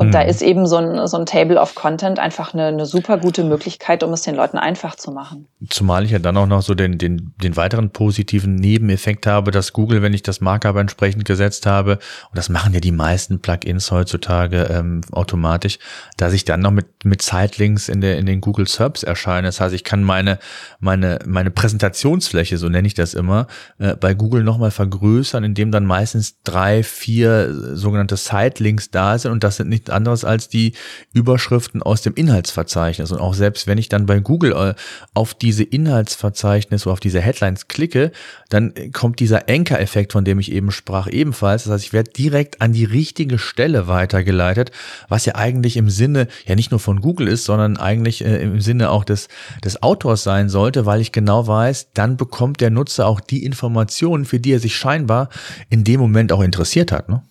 Und mhm. da ist eben so ein, so ein Table of Content einfach eine, eine super gute Möglichkeit, um es den Leuten einfach zu machen. Zumal ich ja dann auch noch so den, den, den weiteren positiven Nebeneffekt habe, dass Google, wenn ich das Markup entsprechend gesetzt habe, und das machen ja die meisten Plugins heutzutage ähm, automatisch, dass ich dann noch mit, mit Zeitlinks in, der, in den Google Serbs erscheine. Das heißt, ich kann meine, meine, meine Präsentationsfläche, so nenne ich das immer, äh, bei Google nochmal vergrößern, indem dann meistens drei, vier sogenannte Sitelinks da sind und das sind nicht anderes als die Überschriften aus dem Inhaltsverzeichnis. Und auch selbst wenn ich dann bei Google äh, auf diese Inhaltsverzeichnisse, auf diese Headlines klicke, dann kommt dieser Anchor-Effekt, von dem ich eben sprach, ebenfalls. Das heißt, ich werde direkt an die richtige Stelle weitergeleitet, was ja eigentlich im Sinne, ja nicht nur von Google ist, sondern eigentlich äh, im Sinne auch des, des Autors sein sollte, weil ich genau weiß, dann bekommt der Nutzer auch die Informationen, für die er sich scheinbar in dem Moment auch interessiert hat. Ne?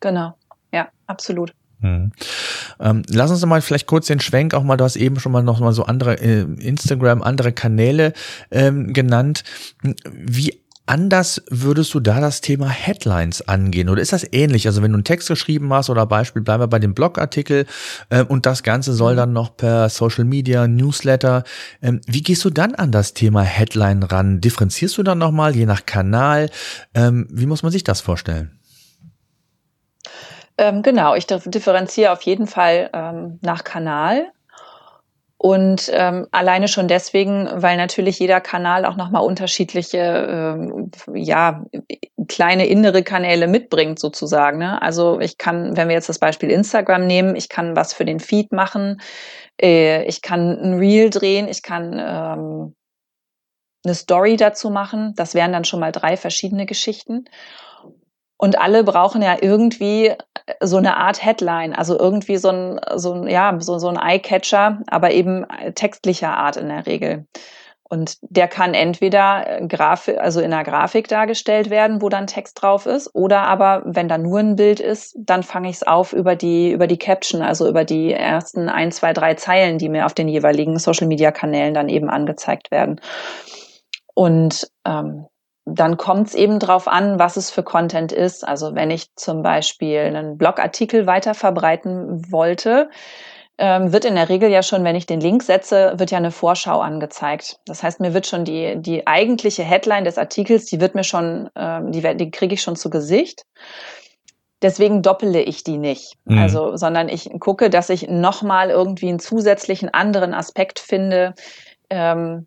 Genau absolut. Mhm. Ähm, lass uns mal vielleicht kurz den Schwenk auch mal, du hast eben schon mal noch mal so andere äh, Instagram, andere Kanäle ähm, genannt. Wie anders würdest du da das Thema Headlines angehen? Oder ist das ähnlich? Also wenn du einen Text geschrieben hast oder Beispiel, bleiben wir bei dem Blogartikel äh, und das Ganze soll dann noch per Social Media, Newsletter, ähm, wie gehst du dann an das Thema Headline ran? Differenzierst du dann nochmal je nach Kanal? Ähm, wie muss man sich das vorstellen? Ähm, genau, ich differenziere auf jeden Fall ähm, nach Kanal. Und ähm, alleine schon deswegen, weil natürlich jeder Kanal auch nochmal unterschiedliche, ähm, ja, kleine innere Kanäle mitbringt sozusagen. Ne? Also ich kann, wenn wir jetzt das Beispiel Instagram nehmen, ich kann was für den Feed machen, äh, ich kann ein Reel drehen, ich kann ähm, eine Story dazu machen. Das wären dann schon mal drei verschiedene Geschichten. Und alle brauchen ja irgendwie äh, so eine Art Headline, also irgendwie so ein, so ein, ja, so, so ein Eye-Catcher, aber eben textlicher Art in der Regel. Und der kann entweder äh, Grafik, also in einer Grafik dargestellt werden, wo dann Text drauf ist, oder aber, wenn da nur ein Bild ist, dann fange ich es auf über die, über die Caption, also über die ersten ein, zwei, drei Zeilen, die mir auf den jeweiligen Social Media Kanälen dann eben angezeigt werden. Und ähm, dann kommt es eben drauf an, was es für Content ist. Also wenn ich zum Beispiel einen Blogartikel weiter verbreiten wollte, ähm, wird in der Regel ja schon, wenn ich den Link setze, wird ja eine Vorschau angezeigt. Das heißt, mir wird schon die, die eigentliche Headline des Artikels, die wird mir schon, ähm, die, die kriege ich schon zu Gesicht. Deswegen doppele ich die nicht. Mhm. Also, sondern ich gucke, dass ich nochmal irgendwie einen zusätzlichen anderen Aspekt finde, ähm,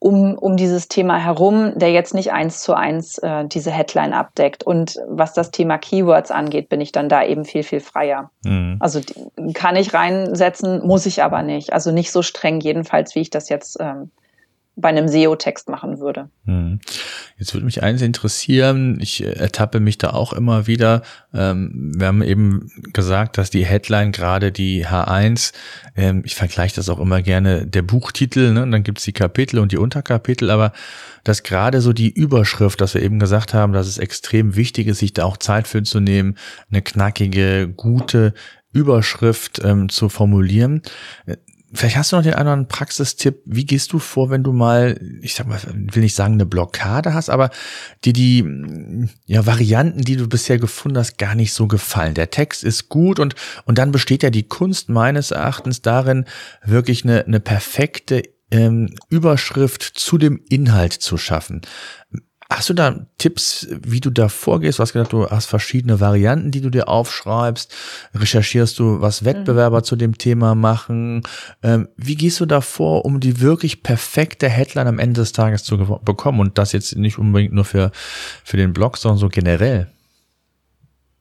um, um dieses Thema herum, der jetzt nicht eins zu eins äh, diese Headline abdeckt. Und was das Thema Keywords angeht, bin ich dann da eben viel, viel freier. Mhm. Also kann ich reinsetzen, muss ich aber nicht. Also nicht so streng jedenfalls, wie ich das jetzt ähm, bei einem SEO-Text machen würde. Hm. Jetzt würde mich eins interessieren, ich ertappe mich da auch immer wieder. Ähm, wir haben eben gesagt, dass die Headline, gerade die H1, ähm, ich vergleiche das auch immer gerne, der Buchtitel, ne? und dann gibt's die Kapitel und die Unterkapitel, aber dass gerade so die Überschrift, dass wir eben gesagt haben, dass es extrem wichtig ist, sich da auch Zeit für zu nehmen, eine knackige, gute Überschrift ähm, zu formulieren. Vielleicht hast du noch den anderen Praxistipp. Wie gehst du vor, wenn du mal, ich sag mal, will nicht sagen eine Blockade hast, aber die die ja Varianten, die du bisher gefunden hast, gar nicht so gefallen. Der Text ist gut und und dann besteht ja die Kunst meines Erachtens darin, wirklich eine eine perfekte ähm, Überschrift zu dem Inhalt zu schaffen. Hast du da Tipps, wie du da vorgehst? Du hast gesagt, du hast verschiedene Varianten, die du dir aufschreibst. Recherchierst du, was Wettbewerber mhm. zu dem Thema machen? Ähm, wie gehst du da vor, um die wirklich perfekte Headline am Ende des Tages zu bekommen? Und das jetzt nicht unbedingt nur für, für den Blog, sondern so generell.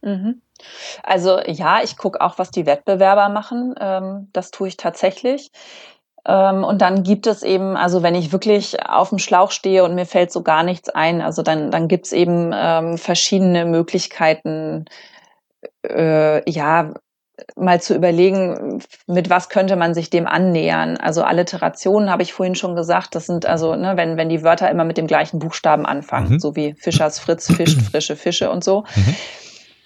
Mhm. Also ja, ich gucke auch, was die Wettbewerber machen. Ähm, das tue ich tatsächlich. Ähm, und dann gibt es eben, also wenn ich wirklich auf dem Schlauch stehe und mir fällt so gar nichts ein, also dann, dann gibt es eben ähm, verschiedene Möglichkeiten, äh, ja, mal zu überlegen, mit was könnte man sich dem annähern. Also Alliterationen habe ich vorhin schon gesagt, das sind also, ne, wenn, wenn die Wörter immer mit dem gleichen Buchstaben anfangen, mhm. so wie Fischers Fritz fischt frische Fische und so. Mhm.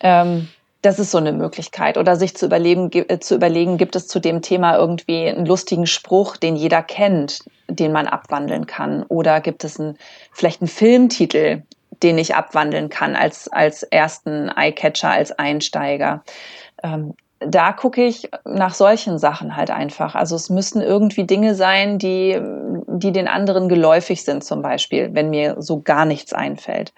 Ähm, das ist so eine Möglichkeit. Oder sich zu überlegen, äh, zu überlegen, gibt es zu dem Thema irgendwie einen lustigen Spruch, den jeder kennt, den man abwandeln kann? Oder gibt es einen, vielleicht einen Filmtitel, den ich abwandeln kann als, als ersten Eyecatcher, als Einsteiger? Ähm, da gucke ich nach solchen Sachen halt einfach. Also es müssten irgendwie Dinge sein, die, die den anderen geläufig sind, zum Beispiel, wenn mir so gar nichts einfällt.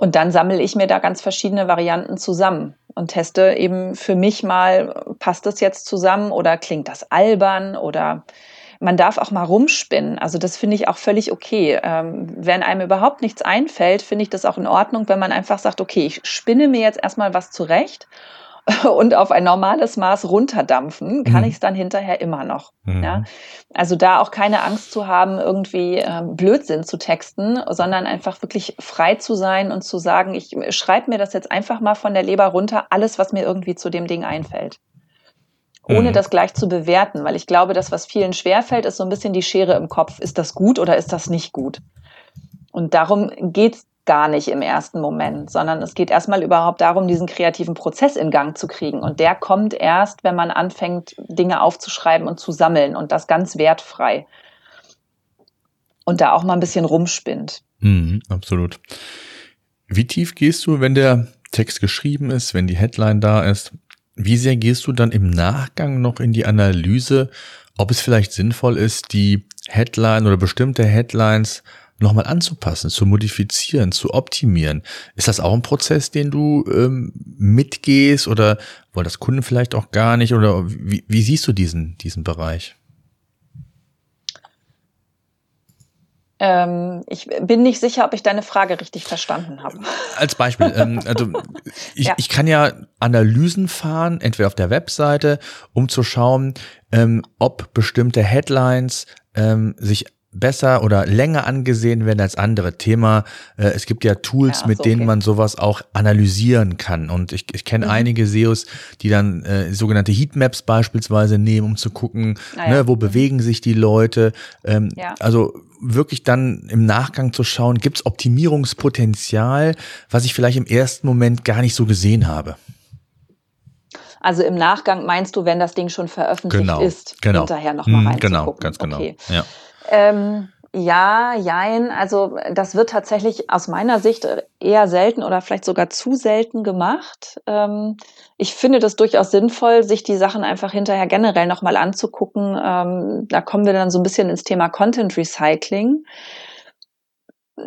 Und dann sammle ich mir da ganz verschiedene Varianten zusammen und teste eben für mich mal, passt das jetzt zusammen oder klingt das albern oder man darf auch mal rumspinnen. Also das finde ich auch völlig okay. Ähm, wenn einem überhaupt nichts einfällt, finde ich das auch in Ordnung, wenn man einfach sagt, okay, ich spinne mir jetzt erstmal was zurecht und auf ein normales Maß runterdampfen, kann mhm. ich es dann hinterher immer noch. Mhm. Ja? Also da auch keine Angst zu haben, irgendwie äh, Blödsinn zu texten, sondern einfach wirklich frei zu sein und zu sagen, ich schreibe mir das jetzt einfach mal von der Leber runter, alles, was mir irgendwie zu dem Ding einfällt. Ohne mhm. das gleich zu bewerten, weil ich glaube, das, was vielen schwerfällt, ist so ein bisschen die Schere im Kopf. Ist das gut oder ist das nicht gut? Und darum geht's gar nicht im ersten Moment, sondern es geht erstmal überhaupt darum, diesen kreativen Prozess in Gang zu kriegen. Und der kommt erst, wenn man anfängt, Dinge aufzuschreiben und zu sammeln und das ganz wertfrei. Und da auch mal ein bisschen rumspinnt. Mhm, absolut. Wie tief gehst du, wenn der Text geschrieben ist, wenn die Headline da ist? Wie sehr gehst du dann im Nachgang noch in die Analyse, ob es vielleicht sinnvoll ist, die Headline oder bestimmte Headlines nochmal anzupassen, zu modifizieren, zu optimieren. Ist das auch ein Prozess, den du ähm, mitgehst oder wollen das Kunden vielleicht auch gar nicht? Oder wie, wie siehst du diesen, diesen Bereich? Ähm, ich bin nicht sicher, ob ich deine Frage richtig verstanden habe. Als Beispiel, ähm, also ich, ja. ich kann ja Analysen fahren, entweder auf der Webseite, um zu schauen, ähm, ob bestimmte Headlines ähm, sich besser oder länger angesehen werden als andere. Thema, äh, es gibt ja Tools, ja, mit so, denen okay. man sowas auch analysieren kann. Und ich, ich kenne mhm. einige SEOs, die dann äh, sogenannte Heatmaps beispielsweise nehmen, um zu gucken, ah, ja. ne, wo mhm. bewegen sich die Leute. Ähm, ja. Also wirklich dann im Nachgang zu schauen, gibt es Optimierungspotenzial, was ich vielleicht im ersten Moment gar nicht so gesehen habe. Also im Nachgang meinst du, wenn das Ding schon veröffentlicht genau, ist, genau. hinterher nochmal reinzugucken? Genau, ganz genau. Okay. Ja. Ähm, ja, jein. Also das wird tatsächlich aus meiner Sicht eher selten oder vielleicht sogar zu selten gemacht. Ähm, ich finde das durchaus sinnvoll, sich die Sachen einfach hinterher generell nochmal anzugucken. Ähm, da kommen wir dann so ein bisschen ins Thema Content Recycling.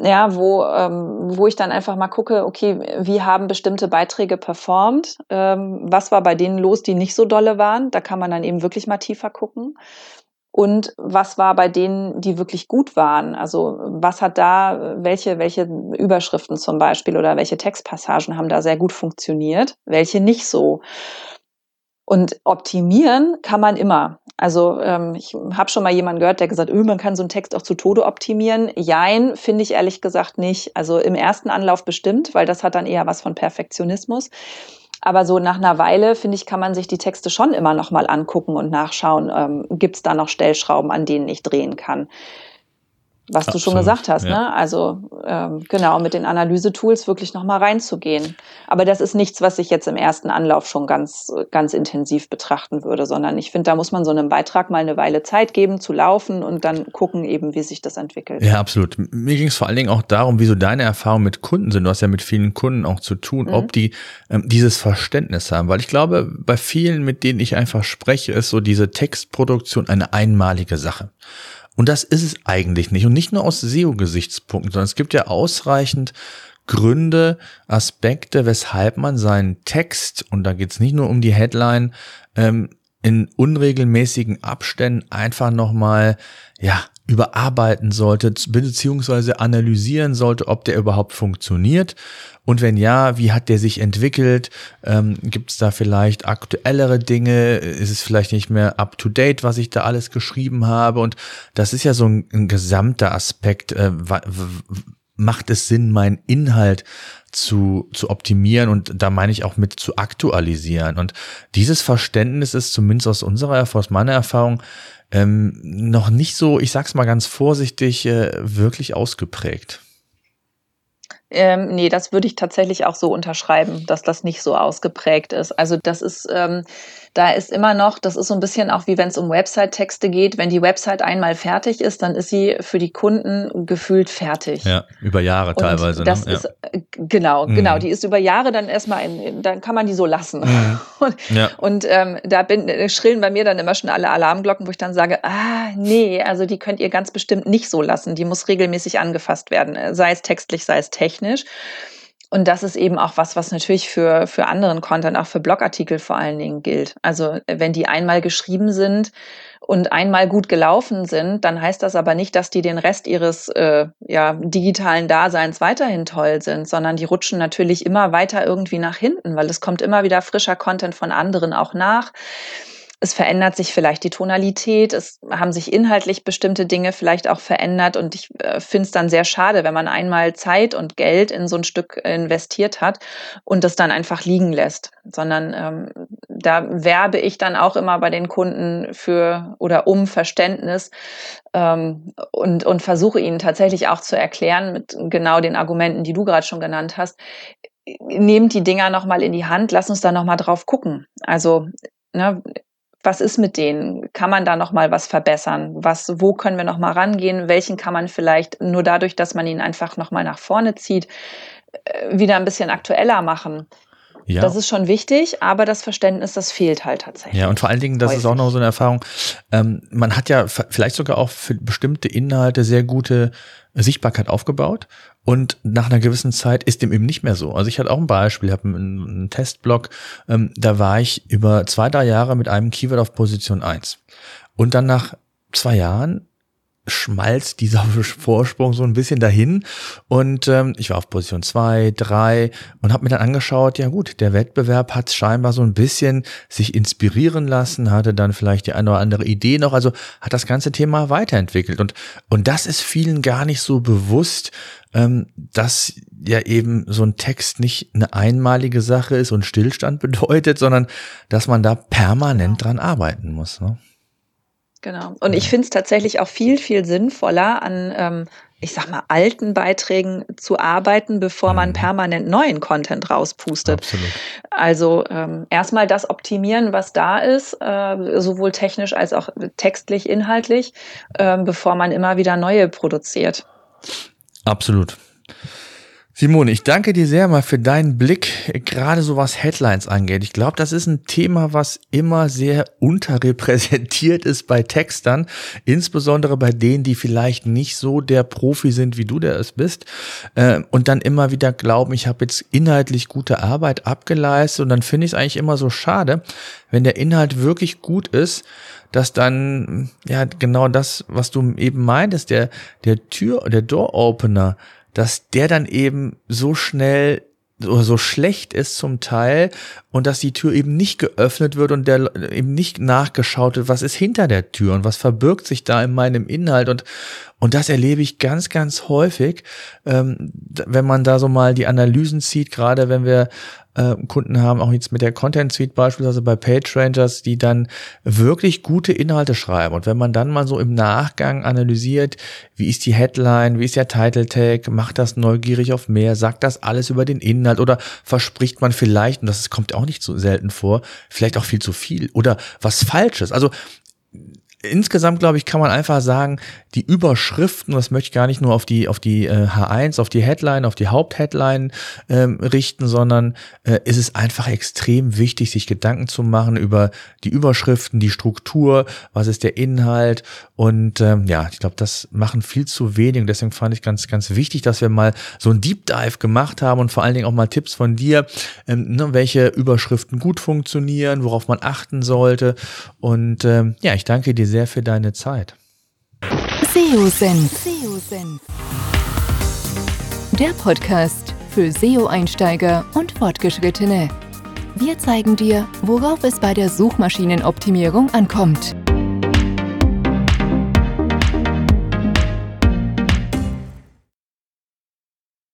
Ja, wo, ähm, wo ich dann einfach mal gucke, okay, wie haben bestimmte Beiträge performt? Ähm, was war bei denen los, die nicht so dolle waren? Da kann man dann eben wirklich mal tiefer gucken und was war bei denen, die wirklich gut waren? Also was hat da, welche, welche Überschriften zum Beispiel oder welche Textpassagen haben da sehr gut funktioniert, welche nicht so? Und optimieren kann man immer. Also ähm, ich habe schon mal jemanden gehört, der gesagt, öh, man kann so einen Text auch zu Tode optimieren. Jein, finde ich ehrlich gesagt nicht. Also im ersten Anlauf bestimmt, weil das hat dann eher was von Perfektionismus. Aber so nach einer Weile, finde ich, kann man sich die Texte schon immer noch mal angucken und nachschauen, ähm, gibt es da noch Stellschrauben, an denen ich drehen kann was Absolut, du schon gesagt hast, ja. ne? Also ähm, genau, mit den Analysetools wirklich nochmal reinzugehen. Aber das ist nichts, was ich jetzt im ersten Anlauf schon ganz, ganz intensiv betrachten würde, sondern ich finde, da muss man so einem Beitrag mal eine Weile Zeit geben, zu laufen und dann gucken eben, wie sich das entwickelt. Ja, absolut. Mir ging es vor allen Dingen auch darum, wie so deine Erfahrungen mit Kunden sind. Du hast ja mit vielen Kunden auch zu tun, mhm. ob die ähm, dieses Verständnis haben. Weil ich glaube, bei vielen, mit denen ich einfach spreche, ist so diese Textproduktion eine einmalige Sache. Und das ist es eigentlich nicht. Und nicht nur aus SEO-Gesichtspunkten, sondern es gibt ja ausreichend Gründe, Aspekte, weshalb man seinen Text, und da geht es nicht nur um die Headline, ähm, in unregelmäßigen Abständen einfach nochmal, ja, überarbeiten sollte, beziehungsweise analysieren sollte, ob der überhaupt funktioniert. Und wenn ja, wie hat der sich entwickelt? Ähm, Gibt es da vielleicht aktuellere Dinge? Ist es vielleicht nicht mehr up-to-date, was ich da alles geschrieben habe? Und das ist ja so ein, ein gesamter Aspekt. Äh, macht es Sinn, meinen Inhalt zu, zu optimieren und da meine ich auch mit zu aktualisieren. Und dieses Verständnis ist zumindest aus unserer, aus meiner Erfahrung ähm, noch nicht so, ich sag's mal ganz vorsichtig, äh, wirklich ausgeprägt. Ähm, nee, das würde ich tatsächlich auch so unterschreiben, dass das nicht so ausgeprägt ist. Also das ist ähm, da ist immer noch, das ist so ein bisschen auch wie wenn es um Website-Texte geht, wenn die Website einmal fertig ist, dann ist sie für die Kunden gefühlt fertig. Ja, über Jahre teilweise. Und das ne? ist, ja. Äh, genau, mhm. genau, die ist über Jahre dann erstmal, in, dann kann man die so lassen. Mhm. Und, ja. und ähm, da bin, äh, schrillen bei mir dann immer schon alle Alarmglocken, wo ich dann sage, ah, nee, also die könnt ihr ganz bestimmt nicht so lassen. Die muss regelmäßig angefasst werden, äh, sei es textlich, sei es technisch. Und das ist eben auch was, was natürlich für, für anderen Content, auch für Blogartikel vor allen Dingen gilt. Also wenn die einmal geschrieben sind und einmal gut gelaufen sind, dann heißt das aber nicht, dass die den Rest ihres äh, ja, digitalen Daseins weiterhin toll sind, sondern die rutschen natürlich immer weiter irgendwie nach hinten, weil es kommt immer wieder frischer Content von anderen auch nach es verändert sich vielleicht die Tonalität, es haben sich inhaltlich bestimmte Dinge vielleicht auch verändert und ich äh, finde es dann sehr schade, wenn man einmal Zeit und Geld in so ein Stück investiert hat und das dann einfach liegen lässt, sondern ähm, da werbe ich dann auch immer bei den Kunden für oder um Verständnis ähm, und, und versuche ihnen tatsächlich auch zu erklären mit genau den Argumenten, die du gerade schon genannt hast, nehmt die Dinger nochmal in die Hand, lass uns da nochmal drauf gucken. Also ne, was ist mit denen? Kann man da noch mal was verbessern? Was, wo können wir noch mal rangehen? Welchen kann man vielleicht nur dadurch, dass man ihn einfach noch mal nach vorne zieht, äh, wieder ein bisschen aktueller machen? Ja. Das ist schon wichtig, aber das Verständnis, das fehlt halt tatsächlich. Ja, und vor allen Dingen, das häufig. ist auch noch so eine Erfahrung. Ähm, man hat ja vielleicht sogar auch für bestimmte Inhalte sehr gute Sichtbarkeit aufgebaut und nach einer gewissen Zeit ist dem eben nicht mehr so. Also ich hatte auch ein Beispiel, habe einen, einen Testblog, ähm, da war ich über zwei, drei Jahre mit einem Keyword auf Position eins Und dann nach zwei Jahren schmalzt dieser Vorsprung so ein bisschen dahin. Und ähm, ich war auf Position zwei, drei und habe mir dann angeschaut, ja gut, der Wettbewerb hat scheinbar so ein bisschen sich inspirieren lassen, hatte dann vielleicht die eine oder andere Idee noch, also hat das ganze Thema weiterentwickelt. Und, und das ist vielen gar nicht so bewusst, ähm, dass ja eben so ein Text nicht eine einmalige Sache ist und Stillstand bedeutet, sondern dass man da permanent dran arbeiten muss. Ne? Genau. Und ich finde es tatsächlich auch viel, viel sinnvoller, an, ähm, ich sag mal, alten Beiträgen zu arbeiten, bevor man mhm. permanent neuen Content rauspustet. Absolut. Also ähm, erstmal das optimieren, was da ist, äh, sowohl technisch als auch textlich, inhaltlich, äh, bevor man immer wieder neue produziert. Absolut. Simone, ich danke dir sehr mal für deinen Blick, gerade so was Headlines angeht. Ich glaube, das ist ein Thema, was immer sehr unterrepräsentiert ist bei Textern, insbesondere bei denen, die vielleicht nicht so der Profi sind, wie du der es bist, äh, und dann immer wieder glauben, ich habe jetzt inhaltlich gute Arbeit abgeleistet und dann finde ich es eigentlich immer so schade, wenn der Inhalt wirklich gut ist, dass dann ja genau das, was du eben meintest, der der Tür, der Door Opener dass der dann eben so schnell oder so schlecht ist zum Teil und dass die Tür eben nicht geöffnet wird und der eben nicht nachgeschaut wird, was ist hinter der Tür und was verbirgt sich da in meinem Inhalt und und das erlebe ich ganz, ganz häufig, ähm, wenn man da so mal die Analysen zieht, gerade wenn wir äh, Kunden haben, auch jetzt mit der Content Suite beispielsweise bei Page Rangers, die dann wirklich gute Inhalte schreiben. Und wenn man dann mal so im Nachgang analysiert, wie ist die Headline, wie ist der Title Tag, macht das neugierig auf mehr, sagt das alles über den Inhalt oder verspricht man vielleicht, und das kommt auch nicht so selten vor, vielleicht auch viel zu viel oder was Falsches. Also insgesamt, glaube ich, kann man einfach sagen, die Überschriften, das möchte ich gar nicht nur auf die, auf die äh, H1, auf die Headline, auf die Hauptheadline ähm, richten, sondern äh, ist es einfach extrem wichtig, sich Gedanken zu machen über die Überschriften, die Struktur, was ist der Inhalt? Und ähm, ja, ich glaube, das machen viel zu wenig. Und deswegen fand ich ganz, ganz wichtig, dass wir mal so ein Deep Dive gemacht haben und vor allen Dingen auch mal Tipps von dir, ähm, ne, welche Überschriften gut funktionieren, worauf man achten sollte. Und ähm, ja, ich danke dir sehr für deine Zeit. SEO-Senf. Der Podcast für SEO-Einsteiger und Fortgeschrittene. Wir zeigen dir, worauf es bei der Suchmaschinenoptimierung ankommt.